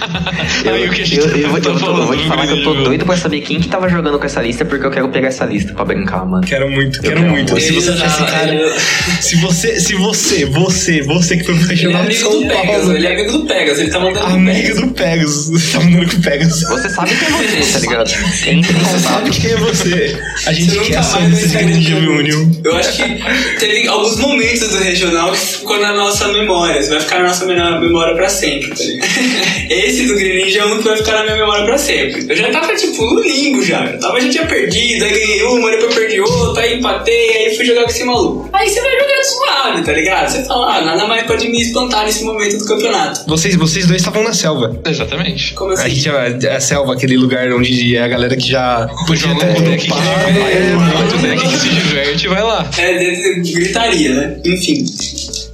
Aí o que a gente eu, eu, vou- tá eu, vou- eu vou te falando, falar que eu tô doido pra saber quem que tava jogando com essa lista, porque eu quero pegar essa lista pra brincar, mano. Quero muito, quero quero muito. muito. Se você achar esse cara. Se você, se você, você, você que foi pro Ele é regional amigo do Pegasus, ele é amigo do Pegasus, ele tá mandando Amigo Pegasus. do Pegasus. Você tá mandando com o Pegasus. Você sabe quem é você, tá ligado? Você sabe quem é você. A gente Você quer nunca a sua mais lista de vai Greninja saber. Reunion. Eu acho que teve alguns momentos do regional que ficou na nossa memória. Vai ficar na nossa memória pra sempre, tá ligado? Esse do Greninja é um que vai ficar na minha memória pra sempre. Eu já tava, tipo, no limbo já. Eu tava, já tinha perdido, aí ganhei uma, depois perdi outra, aí empatei, aí fui jogar com esse maluco. Aí você vai jogar suave, tá ligado? Você fala, ah, nada mais pode me espantar nesse momento do campeonato. Vocês, vocês dois estavam na selva. Exatamente. Como A assim? a, a selva, aquele lugar onde é a galera que já podia Joga até um deck que dropar, diverte, é, muito deck que se diverte, vai lá. É, dentro de gritaria, né? Enfim.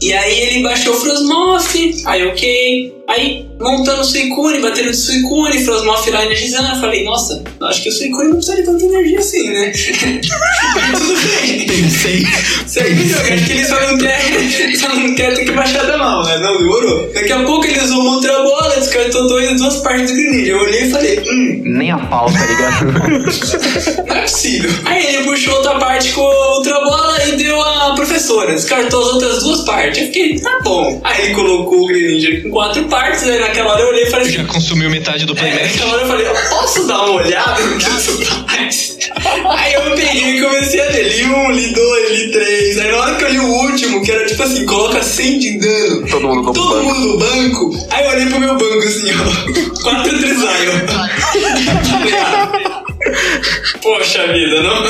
E aí ele baixou o Frosmoth, aí ok. Aí montando o Suicune, batendo de Suicune, Frosmoth lá energizando. Eu falei, nossa, acho que o Suicune não precisa de tanta energia assim, né? Tudo bem. Pensei. Você acho que ele só não quer, só não quer ter que baixar da mão, né? Não, demorou. Daqui a pouco ele usou uma outra bola, descartou dois, duas partes do Greninja. Eu olhei e falei, hum, Nem a pau, tá ligado? não é possível. Aí ele puxou outra parte com a outra bola e deu a professora. Descartou as outras duas partes. Eu fiquei, tá bom. Aí colocou o Greninja com quatro partes. Aí naquela hora eu olhei e falei Já assim. consumiu metade do É, playmatch. naquela hora eu falei, eu posso dar uma olhada no que isso faz? Aí eu peguei e comecei a ler. Li um, li dois, li três. Aí na hora que eu li o último, que era tipo assim, coloca 100 de dano. Todo mundo no Todo banco. mundo no banco. Aí eu olhei pro meu banco assim, ó. Quatro Trizion. Poxa vida, não?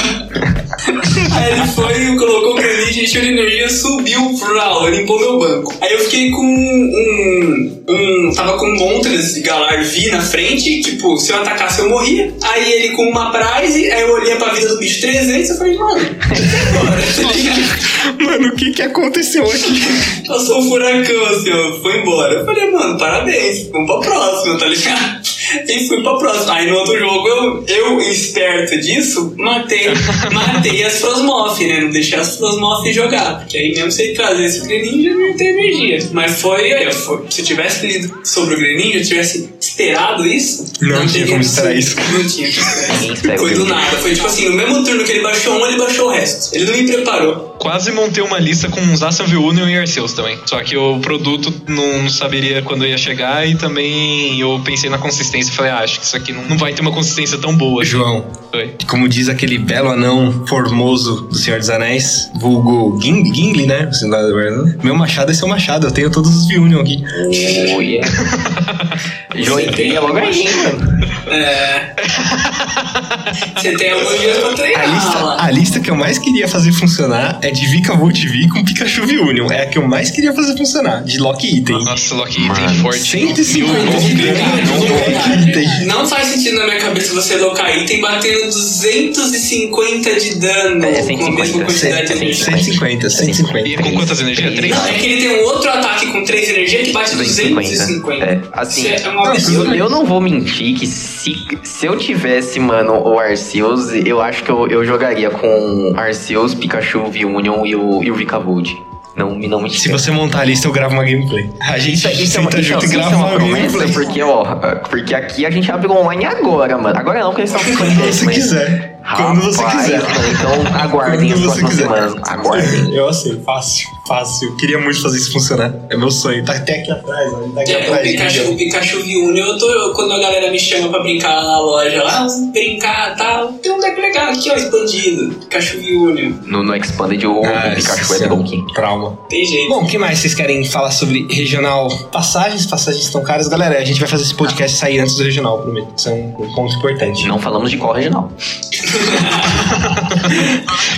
Aí ele foi, colocou o Greninja, encheu de energia, subiu pro limpou meu banco. Aí eu fiquei com um. um tava com um Moltres de Galar V na frente, tipo, se eu atacasse eu morria. Aí ele com uma Prize, aí eu olhei pra vida do bicho 300 eu falei, mano, agora, tá? Mano, o que que aconteceu aqui? Passou um furacão assim, ó, foi embora. Eu falei, mano, parabéns, vamos pra próxima, tá ligado? E fui pra próxima. Aí no outro jogo, eu, eu esperto disso, matei, matei as Frosmoth, né? Não deixei as Frosmoth jogar. Porque aí mesmo se ele trazesse o Greninja, não ia ter energia. Mas foi, aí, foi. Se eu tivesse lido sobre o Greninja, eu tivesse esperado isso. Não tinha como esperar sido- isso. Não tinha como esperar isso. espera o Foi do nada. Foi tipo assim, no mesmo turno que ele baixou um, ele baixou o resto. Ele não me preparou. Quase montei uma lista com uns Assanville Union e Arceus também. Só que o produto não, não saberia quando ia chegar e também eu pensei na consistência e falei, ah, acho que isso aqui não, não vai ter uma consistência tão boa. João, Foi. como diz aquele belo anão formoso do Senhor dos Anéis, vulgo Gimli, Gimli né? Lá, Meu machado é seu machado, eu tenho todos os V-Union aqui. Oi. Joinha logo aí, mano. É. Você tem alguns dias pra A treinar. lista, lá. a lista que eu mais queria fazer funcionar é de Vika Volt V com Pikachu V-Union. É a que eu mais queria fazer funcionar, de Lock Item. Nossa, Loki item Mano, forte. 150 Mil de Greninja, não é item. Não faz sentido na minha cabeça você locar item batendo 250 de dano É, com a 150, mesma quantidade de cem- energia. 150, 150. E com quantas energias? Três? Não, é que ele tem um outro ataque com 3 energias que bate 250. É, assim, é. Eu, eu não vou mentir que se, se eu tivesse, mano, o Arceus, eu acho que eu, eu jogaria com Arceus, Pikachu, V-Union e o, e o Vikavolt. Não, não me Se você montar a lista, eu gravo uma gameplay. A gente Isso, isso é uma, senta isso, junto e isso grava é uma uma promessa, gameplay. porque, ó, porque aqui a gente abre online agora, mano. Agora não, porque eles estão ficando Quando você quiser. Quando você Rapaz, quiser. mano, Então aguardem as Quando você próximas quiser. semanas. Aguardem. Eu sei, fácil, fácil. Eu queria muito fazer isso funcionar. É meu sonho. Tá até aqui atrás, ó. Tá aqui É, o atrás. Pikachu, Guilherme. o Pikachu V-Union, eu tô, quando a galera me chama pra brincar na loja lá, "Ah, brincar e tal, tem um deck legal aqui, ó, expandido. Pikachu V-Union. No, no Expanded, o Ah, Pikachu é esse Donkey. Trauma. Tem jeito. Bom, o que mais vocês querem falar sobre regional? Passagens, passagens estão caras. Galera, a gente vai fazer esse podcast sair antes do regional, prometo. Isso é um ponto importante. Não falamos de qual regional.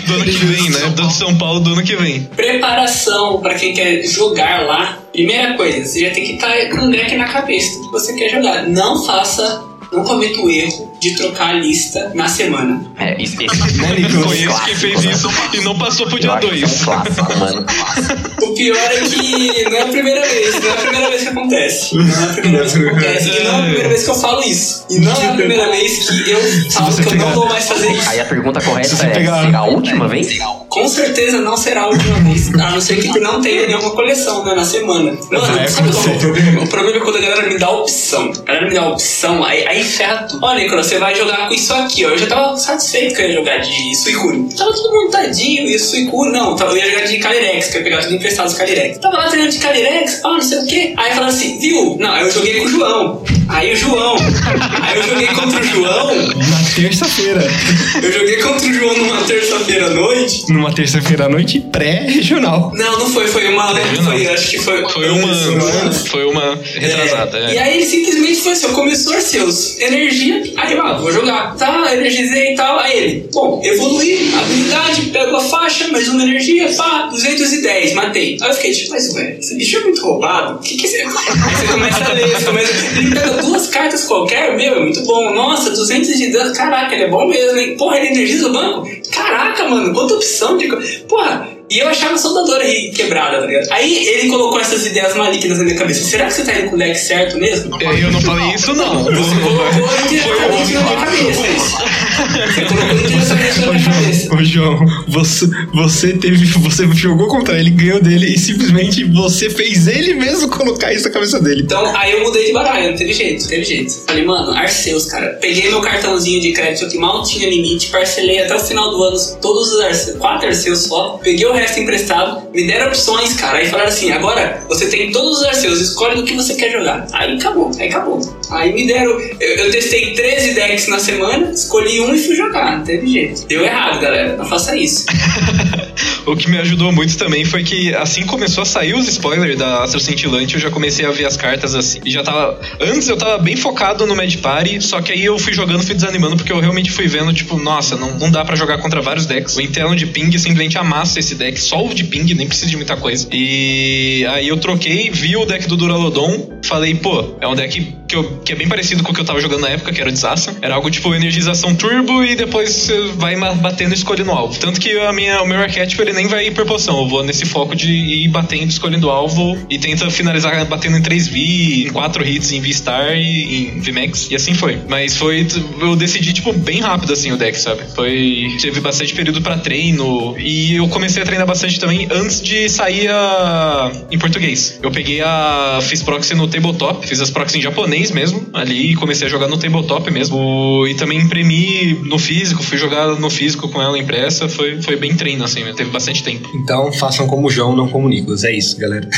Do ano que vem, né? Do São Paulo do ano que vem. Preparação pra quem quer jogar lá. Primeira coisa, você já tem que estar com um deck na cabeça do que você quer jogar. Não faça, não cometa o erro de trocar a lista na semana. É, isso, esse Né, Nicolas? Conheço quem fez isso e não passou pro dia acho que 2. é um clássico, mano. O pior é que não é a primeira vez, não é a primeira vez que acontece. Não é a primeira vez que acontece. E não é a primeira vez que eu falo isso. E não é a primeira vez que eu falo que eu não pegar- vou mais fazer isso. Aí a pergunta correta Se é: pegar- será a última vez? Com certeza não será a última vez. A não ser que não tenha nenhuma coleção né, na semana. Mano, Vai sabe qual é o problema? O problema é quando a galera me dá opção. A galera me dá opção, aí, aí ferra tudo. Olha, Nicolas, você vai jogar com isso aqui, ó. Eu já tava satisfeito que eu ia jogar de Suicune. Tava tudo montadinho, e Suicune, não. Eu ia jogar de Calyrex, que eu ia pegar tudo emprestado dos Calyrex. Tava lá treinando de Calyrex, ah, não sei o quê. Aí falaram assim, viu? Não, aí eu joguei com o João. Aí o João. Aí eu joguei contra o João. Na terça-feira. Eu joguei contra o João numa terça-feira à noite. Numa terça-feira à noite, pré-regional. Não, não foi, foi uma. Foi, acho que foi. Foi uma. Foi uma retrasada, É. E é. aí ele simplesmente foi assim, ó, começou a energia, aí ah, vou jogar, tá, energizei e tal. Aí ele, bom, evoluí, habilidade, pego a faixa, mais uma energia, pá, 210, matei. Aí eu fiquei tipo, mas velho, esse bicho é muito roubado, o que que você. Aí você começa a ler, você começa. Ele pega duas cartas qualquer, meu, é muito bom. Nossa, 200 de dano, caraca, ele é bom mesmo, hein? Porra, ele energiza o banco? Caraca, mano, quanta opção de. Porra. E eu achava soldadora aí quebrada, tá ligado? Aí ele colocou essas ideias malignas na minha cabeça. Será que você tá indo com o deck certo mesmo? E eu não falei isso, não. Você colocou indiretamente na minha cabeça isso. Você colocou indiretamente na minha cabeça. Ô, João, você, você teve. Você jogou contra ele, ganhou dele e simplesmente você fez ele mesmo colocar isso na cabeça dele. Então, aí eu mudei de baralho, não teve jeito, não teve jeito. Falei, mano, Arceus, cara. Peguei meu cartãozinho de crédito que mal tinha limite, parcelei até o final do ano todos os Arceus, quatro Arceus só. Peguei o emprestado, me deram opções, cara. Aí falaram assim: agora você tem todos os Arceus, escolhe do que você quer jogar. Aí acabou, aí acabou. Aí me deram. Eu, eu testei 13 decks na semana, escolhi um e fui jogar, não teve jeito. Deu errado, galera, não faça isso. O que me ajudou muito também foi que assim começou a sair os spoilers da Astro Cintilante, eu já comecei a ver as cartas assim. E já tava. Antes eu tava bem focado no Mad Party, só que aí eu fui jogando, fui desanimando, porque eu realmente fui vendo, tipo, nossa, não, não dá pra jogar contra vários decks. O interno de ping simplesmente amassa esse deck, só o de ping, nem precisa de muita coisa. E aí eu troquei, vi o deck do Duraludon, falei, pô, é um deck que, eu, que é bem parecido com o que eu tava jogando na época, que era o Disaster. Era algo tipo energização turbo e depois você vai batendo e escolhendo alvo. Tanto que a minha, o meu arquétipo ele nem vai ir por poção. Eu vou nesse foco de ir batendo, escolhendo alvo e tenta finalizar batendo em 3V, em 4 hits em V-Star e em VMAX. E assim foi. Mas foi. Eu decidi, tipo, bem rápido assim o deck, sabe? Foi. Teve bastante período pra treino. E eu comecei a treinar bastante também antes de sair a... em português. Eu peguei a. Fiz proxy no tabletop, fiz as proxy em japonês mesmo, ali, e comecei a jogar no tabletop mesmo. E também imprimi no físico, fui jogar no físico com ela impressa. Foi, foi bem treino, assim, teve bastante tempo. Então façam como o João, não como o Nicolas. É isso, galera.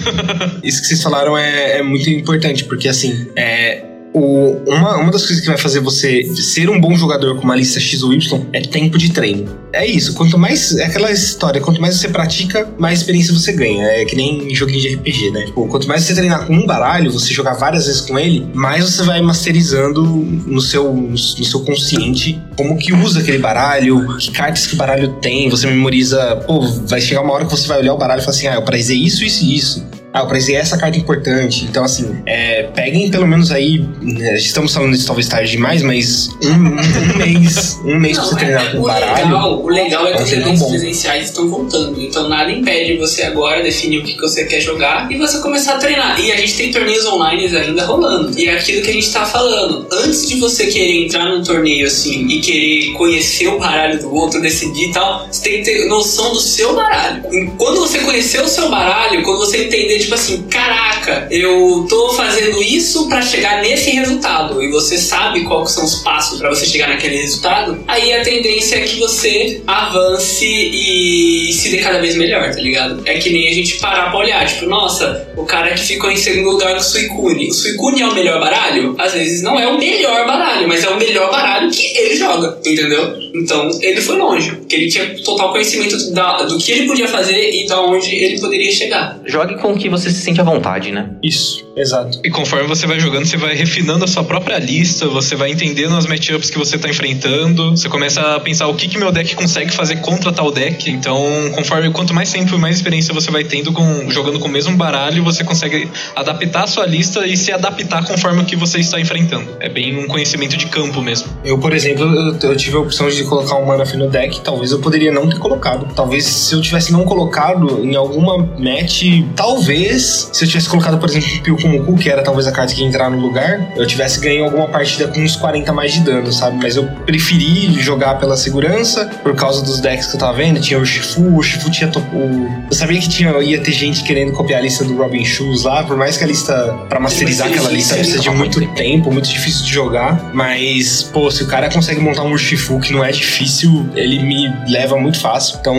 isso que vocês falaram é, é muito importante, porque assim, é. O, uma, uma das coisas que vai fazer você ser um bom jogador com uma lista X ou Y é tempo de treino. É isso, quanto mais. É aquela história, quanto mais você pratica, mais experiência você ganha. É que nem joguinho de RPG, né? Tipo, quanto mais você treinar com um baralho, você jogar várias vezes com ele, mais você vai masterizando no seu, no seu consciente como que usa aquele baralho, que cartas que o baralho tem, você memoriza. Pô, vai chegar uma hora que você vai olhar o baralho e falar assim: ah, eu prazer isso, isso e isso. Ah, eu prazer essa carta importante. Então, assim, é, peguem pelo menos aí. né, Estamos falando disso talvez tarde demais, mas um, um- mês. Um mês pra você Não, treinar é- com o, baralho. legal, o legal é que é os eventos presenciais estão voltando. Então nada impede você agora definir o que que você quer jogar e você começar a treinar. E a gente tem torneios online ainda rolando. E é aquilo que a gente tá falando. Antes de você querer entrar num torneio assim e querer conhecer o baralho do outro, decidir e tal, você tem que ter noção do seu baralho. E quando você conhecer o seu baralho, quando você entender, tipo assim, caraca, eu tô fazendo isso pra chegar nesse resultado e você sabe quais são os passos pra você chegar naquele resultado, aí a tendência é que você avance e se dê cada vez melhor, tá ligado? É que nem a gente parar pra olhar, tipo, nossa, o cara que ficou em segundo lugar no Suicune. O Suicune é o melhor baralho? Às vezes não é o melhor baralho, mas é o melhor baralho que ele joga, entendeu? Então ele foi longe, porque ele tinha total conhecimento da- do que ele podia fazer e da onde ele poderia chegar. Jogue com o que você se sente à vontade, né? Isso, exato. E conforme você vai jogando, você vai refinando a sua própria lista, você vai entendendo as matchups que você tá enfrentando, você começa a pensar o que que meu deck consegue fazer contra tal deck. Então, conforme quanto mais tempo e mais experiência você vai tendo com jogando com o mesmo baralho, você consegue adaptar a sua lista e se adaptar conforme o que você está enfrentando. É bem um conhecimento de campo mesmo. Eu, por exemplo, eu, eu tive a opção de colocar um Manaf no deck, talvez eu poderia não ter colocado. Talvez se eu tivesse não colocado em alguma match, talvez, se eu tivesse colocado, por exemplo, o Pio Kumuku, que era talvez a carta que ia entrar no lugar, eu tivesse ganho alguma partida com uns 40 mais de dano, sabe? Mas eu preferi jogar pela segurança, por causa dos decks que eu tava vendo. Tinha o Shifu, o Shifu tinha. O... Eu sabia que tinha, ia ter gente querendo copiar a lista do Robin Shoes lá, por mais que a lista, pra masterizar Mas aquela lista, precisa de muito tempo, muito difícil de jogar. Mas, pô, se o cara consegue montar um Urshifu que não é difícil, ele me leva muito fácil. Então,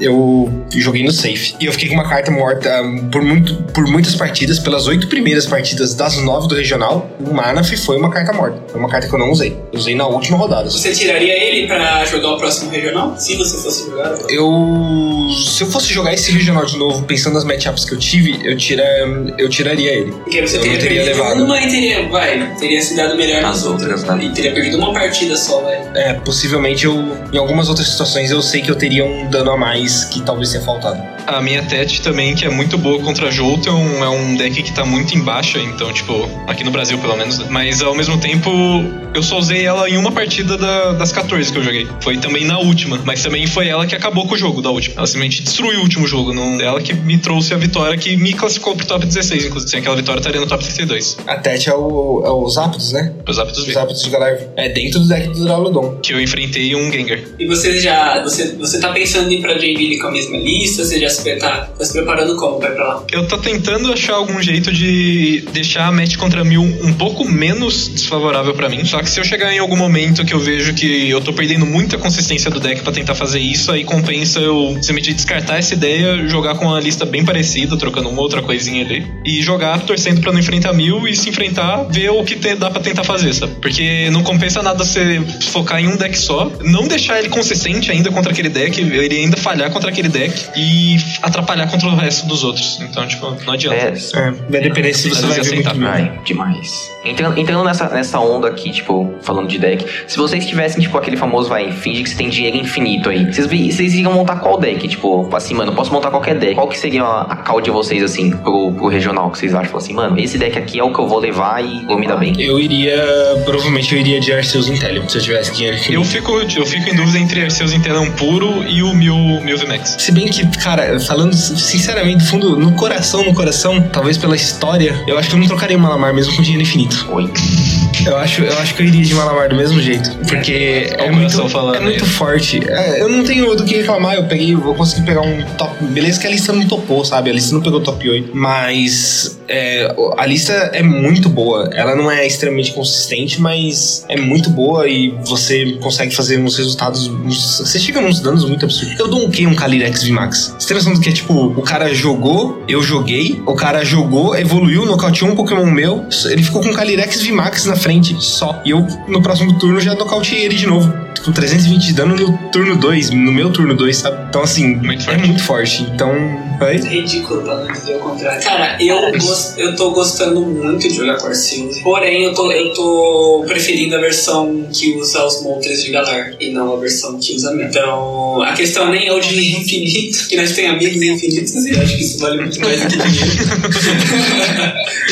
eu joguei no safe. E eu fiquei com uma carta morta um, por, muito, por muitas partidas, pelas oito primeiras partidas das nove do regional. O Manaf foi uma carta morta. Foi uma carta que eu não usei. Usei na última rodada. Você tiraria ele pra jogar o próximo regional? Se você fosse jogar? Eu. Se eu fosse jogar esse regional de novo, pensando nas matchups que eu tive, eu, tira, eu tiraria ele. Porque você Eu teria, não teria levado. uma e teria, vai, teria se dado melhor nas outras, né? E teria perdido uma partida só, vai. É, possivelmente eu. Em algumas outras situações eu sei que eu teria um dano a mais que talvez tenha faltado. A minha Tet também, que é muito boa contra Jolteon, é um deck que tá muito em baixa, então, tipo, aqui no Brasil pelo menos. Mas ao mesmo tempo, eu só usei ela em uma partida da- das 14 que eu joguei. Foi também na última, mas também foi ela que acabou com o jogo da última. Ela simplesmente destruiu o último jogo. Não, ela que me trouxe a vitória, que me classificou pro top 16, inclusive. Sem aquela vitória, estaria no top 32. A Tete é, o, é os Aptos, né? Os hábitos Os V. Aptos de Galar. É dentro do deck do Draulodon. Que eu enfrentei um Gengar. E você já. Você, você tá pensando em ir pra Joinville com a mesma lista? Você já se, tá, tá se preparando como? Vai pra lá? Eu tô tentando achar algum jeito de deixar a match contra mil um pouco menos desfavorável pra mim. Só que se eu chegar em algum momento que eu vejo que eu tô perdendo muita consistência do deck pra tentar fazer isso, aí compensa eu simplesmente descartar essa ideia, jogar com uma lista bem parecida, trocando uma outra coisinha ali, e jogar torcendo pra não enfrentar mil e se enfrentar, ver o que te- dá pra tentar fazer, sabe? Porque não compensa nada você focar em um deck só, não deixar ele consistente ainda contra aquele deck, ele ainda falhar contra aquele deck e atrapalhar contra o resto dos outros. Então, tipo, não adianta. É, É, vai depender se você vai ver muito vai, demais. Entrando, entrando nessa, nessa onda aqui, tipo, falando de deck, se vocês tivessem, tipo, aquele famoso, vai, finge que você tem dinheiro infinito aí, vocês, vocês iriam montar qual deck? Tipo, assim, mano, eu posso montar qualquer deck. Qual que seria a, a call de vocês, assim, pro, pro regional, que vocês acham? Tipo assim, mano, esse deck aqui é o que eu vou levar e vou me dar bem. Eu iria. Provavelmente eu iria de Arceus Intellium, se eu tivesse dinheiro Eu infinito. fico, eu fico em dúvida entre Arceus Interão puro e o Mil, Mil VMAX. Se bem que, cara, falando sinceramente, do fundo, no coração, no coração, talvez pela história, eu acho que eu não trocaria o Malamar mesmo com dinheiro infinito. Oi. Eu acho, eu acho que eu iria de Malamar do mesmo jeito. Porque é o muito, falando é muito forte. É, eu não tenho do que reclamar. Eu peguei, vou conseguir pegar um top. Beleza que a lista não topou, sabe? A lista não pegou top 8. Mas é, a lista é muito boa. Ela não é extremamente consistente, mas é muito boa e você consegue fazer uns resultados. uns- você chega nos danos muito absurdos. Eu dou um um Kalirex VMAX. Você tem noção do que é tipo, o cara jogou, eu joguei, o cara jogou, evoluiu, nocauteou um Pokémon meu, ele ficou com Kalirex VMAX na frente só. E eu, no próximo turno, já nocauteei ele de novo. Com 320 de dano no turno 2, no meu turno 2, sabe? Então, assim, Muito é muito forte. Então, oi? Ridículo pra não dizer o contrário. Cara, eu, gos- eu tô gostando muito de jogar com Arceus. Porém, eu tô, eu tô preferindo a versão que usa os montres de Galar e não a versão que usa mesmo. Então, a questão nem é o dinheiro infinito, que nós temos amigos infinitos e eu acho que isso vale muito mais do que dinheiro.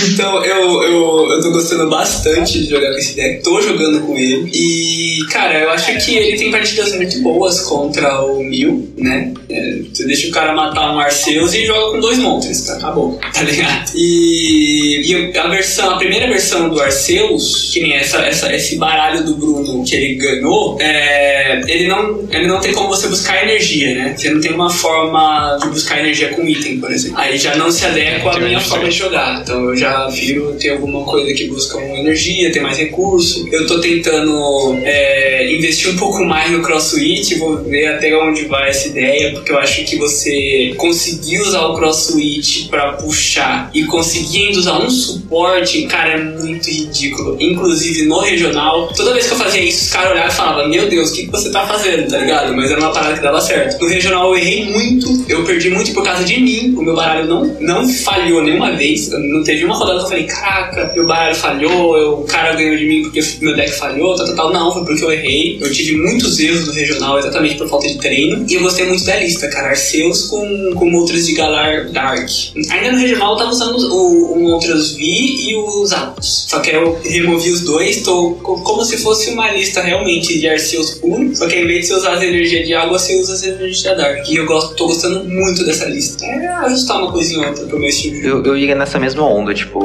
então, eu, eu, eu tô gostando bastante de jogar com esse deck. Tô jogando com ele. E, cara, eu acho que ele tem partidas muito boas contra o Mil, né? É, você deixa o cara matar um Arceus e joga com dois monstros, acabou, tá ligado? E, e a versão, a primeira versão do Arceus, que nem essa, essa, esse baralho do Bruno que ele ganhou, é, ele, não, ele não tem como você buscar energia, né? Você não tem uma forma de buscar energia com item, por exemplo. Aí já não se adequa à Tem minha forma de jogar. Então eu já prefiro ter alguma coisa que busca uma energia, ter mais recurso. Eu tô tentando é, investir um pouco mais no CrossFit, vou ver até onde vai essa ideia, porque eu acho que você conseguir usar o CrossFit pra puxar e conseguir usar um suporte, cara, é muito ridículo. Inclusive no regional, toda vez que eu fazia isso, os caras olhavam e falavam: Meu Deus, o que, que você tá fazendo, tá ligado? Mas era uma parada que dava certo. No regional eu errei muito, eu perdi muito por causa de mim. O meu baralho não, não falhou nenhuma vez. Não teve uma rodada que eu falei: Caraca, meu baralho falhou, eu- o cara ganhou de mim porque meu deck falhou, tal, tal, tal. Não, foi porque eu errei. Eu tive muitos erros no regional exatamente por falta de treino. E eu gostei muito da lista, cara. Arceus com, com Moltres de Galar Dark. Ainda no regional eu tava usando o, o Moltres V e os Aptos. Só que eu removi os dois, tô co- como se fosse uma lista realmente de Arceus puro. Só que ao invés de você usar as energias de água, você usa as energias da Dark. E eu gosto, tô gostando muito dessa lista. É ajustar uma coisinha ou outra pro meu estilo. Eu, eu iria nessa mesma onda, tipo,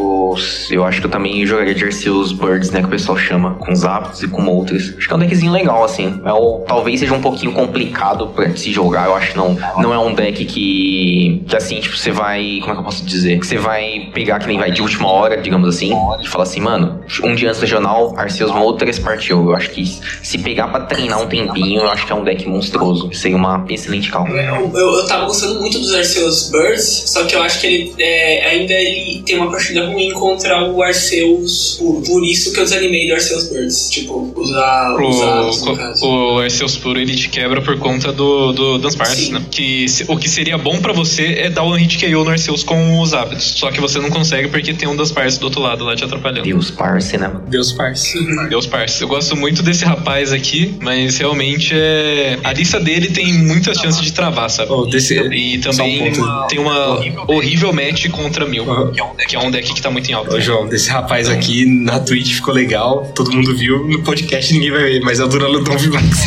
eu acho que eu também jogaria Arceus Birds, né, que o pessoal chama, com Zapdos e com Moltres. Acho que é um deckzinho legal, assim. É o, talvez seja um pouquinho complicado pra se jogar, eu acho que não. Não é um deck que, que assim, tipo, você vai, como é que eu posso dizer? Que você vai pegar que nem vai de última hora, digamos assim, e falar assim, mano, um dia antes do regional, Arceus Moltres partiu. Eu acho que se pegar pra treinar um tempinho, eu acho que é um deck monstruoso. Seria uma excelente calma. Eu, eu, eu tava gostando muito dos Arceus Birds, só que eu acho que ele é, ainda ele tem uma partida ruim contra o Arceus puro. Por isso que eu desanimei do Arceus Birds. Tipo, usar os Atos, no caso. O, o Arceus Puro ele te quebra por conta do, do das partes, Sim. né? Que se- o que seria bom pra você é dar um hit KO no Arceus com os hábitos. Só que você não consegue porque tem um das partes do outro lado lá te atrapalhando. Deus, parce, né? Deus parce. Deus parça. Eu gosto muito desse rapaz aqui, mas realmente é. A lista dele tem muitas chances de travar, sabe? Oh, desse, E também um tem uma horrível match contra Mil, Uhum. que é um deck que tá muito em alta. Ô, João, desse rapaz aqui na Twitch ficou legal, todo mundo viu, no podcast ninguém vai ver, mas é o Duraludon VMAX.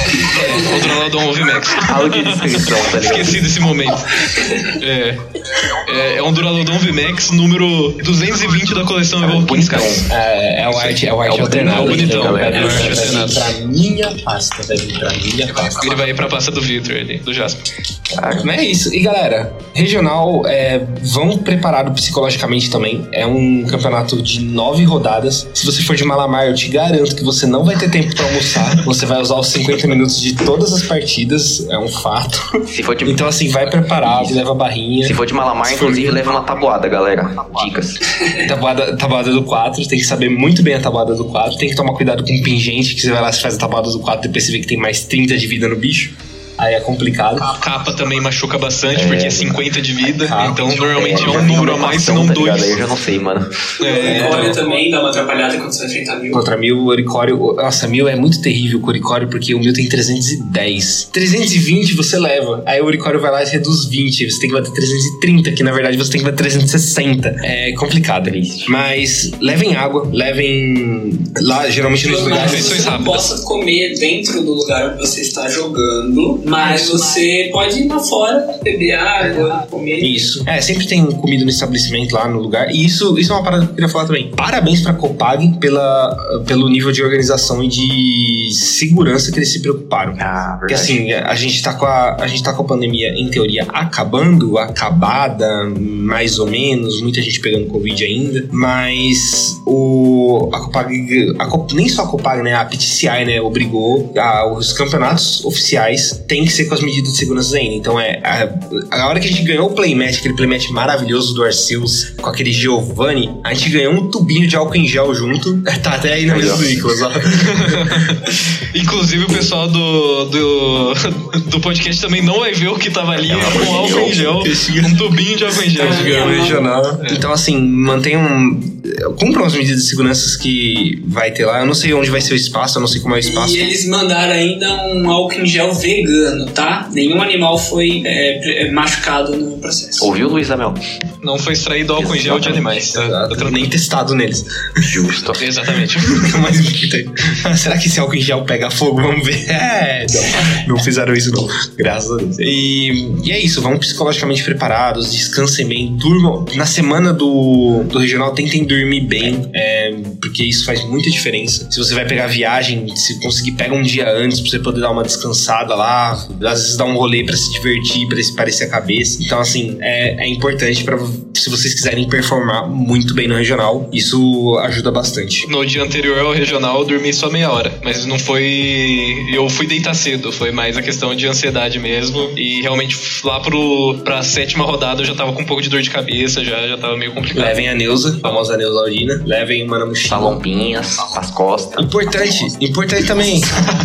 O de descrição, tá ligado? Esqueci desse momento. É, é, é um Duraludon VMAX número 220 da coleção Evolve King Skies. É, é o arte, é o arte É o alternado. é o bonitão, galera. é o arte Vai vir alternado. pra minha pasta, vai vir pra minha pasta. Ele vai ir pra pasta do Victor ali, do Jasper. Não é isso. E galera, regional, é, vão preparado psicologicamente também. É um campeonato de nove rodadas. Se você for de Malamar, eu te garanto que você não vai ter tempo pra almoçar. Você vai usar os 50 minutos de todas as partidas. É um fato. Se for de, Então, assim, vai preparado, leva barrinha. se for de Malamar, inclusive, leva uma tabuada, galera. Dicas. Tabuada, tabuada do 4, tem que saber muito bem a tabuada do 4. Tem que tomar cuidado com o pingente, que você vai lá e faz a tabuada do 4 e depois você vê que tem mais 30 de vida no bicho. Aí é complicado. Capa também machuca bastante, porque é 50 de vida. Capa. então normalmente é, já um número a mais, se não tá dois. ligado? Eu já não sei, mano. É, O Core então, também dá uma atrapalhada quando você vai enfrentar mil. Contra mil, o Oricório. Nossa, mil é muito terrível com o Oricório, porque o mil tem 310. 320 você leva. Aí o Oricório vai lá e reduz 20. Você tem que bater 330, que na verdade você tem que bater 360. É complicado. Triste. Mas levem água, levem. Lá, geralmente nos lugares. você não possa comer dentro do lugar onde você está jogando, mas você pode ir lá fora, beber água, comer. Isso. É, sempre tem comida no estabelecimento lá no lugar. E isso, isso é uma parada que eu queria falar também. Parabéns pra Copag pela, pelo nível de organização e de segurança que eles se preocuparam. Ah, Porque verdade. assim, a gente, tá com a, a gente tá com a pandemia, em teoria, acabando, acabada, mais ou menos, muita gente pegando Covid ainda, mas o, a Copag, a Cop- nem só a Copag, né, a PTCI, né, obrigou a- os campeonatos oficiais têm que ser com as medidas de segurança ainda. Então é, a, a hora que a gente ganhou o playmatch, aquele playmatch maravilhoso do Arceus, com aquele Giovanni, a gente ganhou um tubinho de álcool em gel junto, tá até aí na mesa do Nicolas, ó. Inclusive o pessoal do, do, do podcast também não vai ver o que tava ali É, com álcool álcool em gel. Um tubinho de álcool em gel. Ganhou regional. Então, assim, mantenham. Cumpram as medidas de segurança que vai ter lá. Eu não sei onde vai ser o espaço, eu não sei como é o espaço. E eles mandaram ainda um álcool em gel vegano, tá? Nenhum animal foi é, é, machucado no processo. Ouviu, Luiz Amel? Não foi extraído álcool em gel de animais. Tá, tá nem testado neles. Justo. Exatamente. Mas será que esse álcool em gel pega fogo? Vamos ver. É, não, não fizeram isso, não. Graças a Deus. E, e é isso, vão psicologicamente preparados, descansem bem, durmam. Na semana do, do regional, tentem dormir bem, é, porque isso faz muita diferença. Se você vai pegar viagem, se conseguir, pega um dia antes pra você poder dar uma descansada lá, às vezes dar um rolê pra se divertir, se parecer a cabeça. Então, assim, é, é importante para se vocês quiserem performar muito bem no regional, isso ajuda bastante. No dia anterior ao regional eu dormi só meia hora. Mas não foi. Eu fui deitar cedo. Foi mais a questão de ansiedade mesmo. E realmente lá pro, pra sétima rodada eu já tava com um pouco de dor de cabeça, já, já tava meio complicado. Levem a Neuza, a famosa Neuza Audina. Levem uma na mochila. Salompinhas, as costas. Importante, importante também.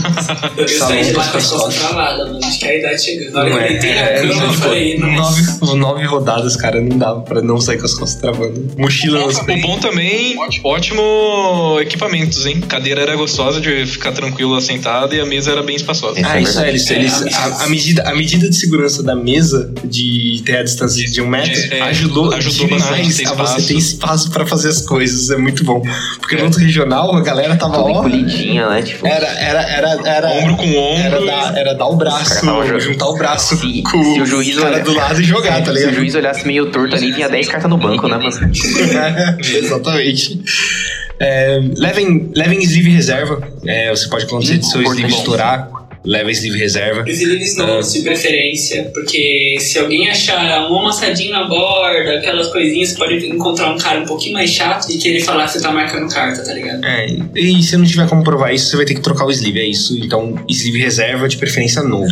Eu saí de lá com as costas travadas, mano. Acho que é a idade chegando. Na hora Não que eu deitei na cama, eu falei, nove, nove rodadas, cara, não dava pra não sair com as costas travando. Mochila nas O bom também, ótimo equipamentos, hein? Cadeira era gostosa de ficar tranquilo sentado e a mesa era bem espaçosa. Isso Ah, é isso é, eles, eles, a, a medida, a medida de segurança da mesa, de ter a distância de um metro, É, ajudou, ajudou bastante demais a você ter espaço pra fazer as coisas. É muito bom. Porque no É. outro regional, a galera tava, Tudo ó, né? Tipo, Era, era, era, era. Ombro com ombro. Era dar, era dar o braço, juntar o braço Se- com se o juiz cara olhar- do lado e jogar, tá se o ligado? juiz olhasse meio torto ali, tinha 10 cartas no banco, né, mano? Exatamente. É, levem, levem sleeve reserva. É, você pode acontecer de seu sleeve estourar. Leva sleeve reserva. Os livros novos de preferência, porque se alguém achar um amassadinho na borda, aquelas coisinhas, você pode encontrar um cara um pouquinho mais chato e querer falar que você tá marcando carta, tá ligado? É, e se não tiver como provar isso, você vai ter que trocar o sleeve, é isso. Então, sleeve reserva, de preferência novo.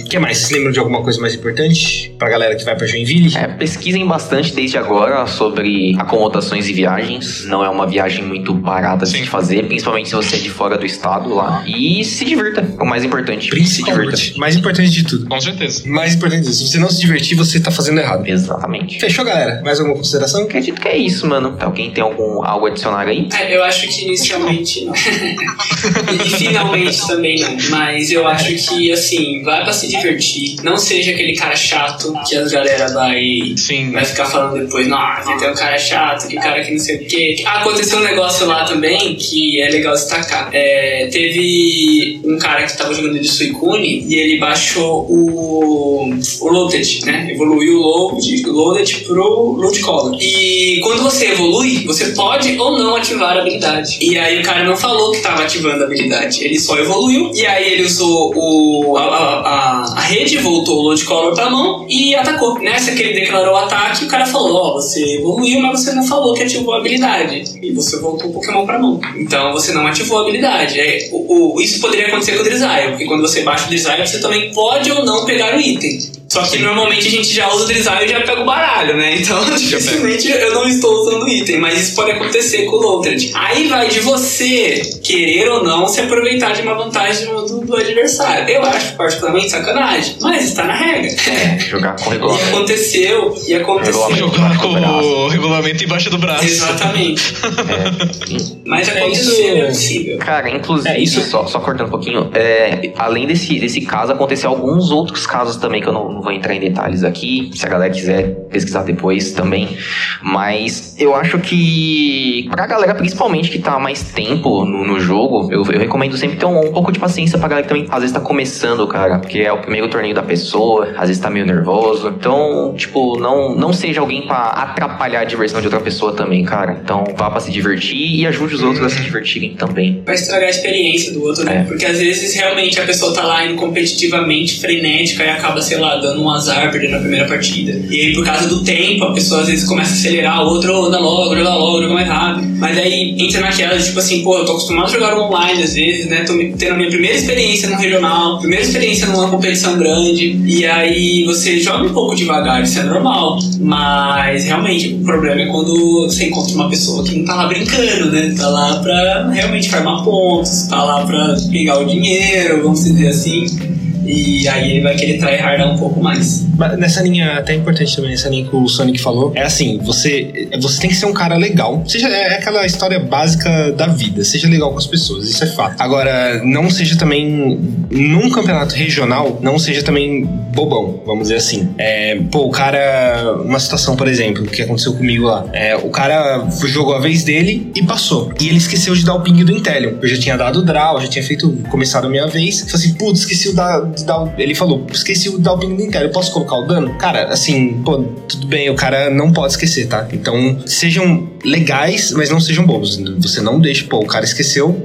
O que mais? Vocês lembram de alguma coisa mais importante pra galera que vai pra Joinville? É, pesquisem bastante desde agora sobre acomodações e viagens. Não é uma viagem muito barata de Sim. se fazer, principalmente se você é de fora do estado lá. E se divirta, é o mais importante. Se divirta. Principalmente. Mais importante de tudo. Com certeza. Mais importante disso. Se você não se divertir, você tá fazendo errado. Exatamente. Fechou, galera? Mais alguma consideração? Acredito que é isso, mano. Alguém tem algum algo a adicionar aí? É, eu acho que inicialmente não. e finalmente também não. Mas eu acho que, assim, vai pra se divertir. Não seja aquele cara chato que as galera vai Sim. vai ficar falando depois, nossa, tem um cara chato, que cara que não sei o quê. Ah, aconteceu um negócio lá também que é legal destacar. É, teve um cara que tava jogando de Suicune e ele baixou o, o Loaded, né? Evoluiu o Load, o Loaded pro Load Collar. E quando você evolui, você pode ou não ativar a habilidade. E aí o cara não falou que tava ativando a habilidade, ele só evoluiu. E aí ele usou o, a, a, a- rede, voltou o Load Collar pra mão e atacou. Nessa que ele declarou o ataque, o cara falou: Ó, você evoluiu, mas você não falou que ativou a habilidade. E você voltou o Pokémon pra mão. Então você não ativou a habilidade. É, o, o- isso poderia acontecer com o Drizzile, porque quando você baixa o Drizzile, você também pode ou não pegar o item. Só que normalmente a gente já usa o Drizzile e já pega o baralho, né? Então dificilmente eu não estou usando o item, mas isso pode acontecer com o Lothred. Aí vai de você querer ou não se aproveitar de uma vantagem do, do adversário. Eu acho particularmente sacanagem, mas está na regra. É, jogar com E regulamento. aconteceu, e aconteceu. Regulamento. Jogar com o regulamento embaixo do braço. Exatamente. É, Mas É, aconteceu, isso- é possível. Cara, inclusive, É, isso- só, só cortando um pouquinho, é, além desse, desse caso, aconteceu alguns outros casos também, que eu não, não vou entrar em detalhes aqui, se a galera quiser pesquisar depois também. Mas eu acho que, pra galera principalmente que tá mais tempo no, no jogo, eu, eu recomendo sempre ter um, um pouco de paciência pra galera que também às vezes tá começando, cara, porque é o primeiro torneio da pessoa, às vezes tá meio nervoso. Então, tipo, não, não seja alguém pra atrapalhar a diversão de outra pessoa também, cara. Então, vá pra se divertir e ajude os outros a se divertirem também. Vai estragar a experiência do outro, né? É. Porque às vezes realmente a pessoa tá lá indo competitivamente, frenética e acaba, sei lá, dando um azar, perdendo a primeira partida. E aí, por causa do tempo, a pessoa às vezes começa a acelerar, o outro anda logo, anda logo, joga mais rápido. Mas aí entra naquela, tipo assim, pô, eu tô acostumado a jogar online às vezes, né? Tô tendo a minha primeira experiência no regional, primeira experiência numa competição grande. E aí você joga um pouco devagar, isso é normal. Mas realmente, o problema é quando você encontra uma pessoa que não tá lá brincando, né? Tá lá pra realmente farmar pontos, tá lá pra pegar o dinheiro, vamos dizer assim. E aí ele vai querer tryhardar um pouco mais. Mas Nessa linha, até importante também, nessa linha que o Sonic falou, é assim, você, você tem que ser um cara legal. Seja, é aquela história básica da vida, seja legal com as pessoas, isso é fato. Agora, não seja também, num campeonato regional, não seja também bobão, vamos dizer assim. É, pô, o cara, uma situação, por exemplo, que aconteceu comigo lá, é, o cara jogou a vez dele e passou. E ele esqueceu de dar o ping do Intelion. Eu já tinha dado o draw, já tinha feito, começado a minha vez. Falei assim, putz, esqueci o da, de dar o... Ele falou, esqueci o dar o ping do eu posso colocar o dano? Cara, assim, pô, tudo bem, o cara não pode esquecer, tá? Então, sejam legais, mas não sejam bobos. Você não deixa, pô, o cara esqueceu,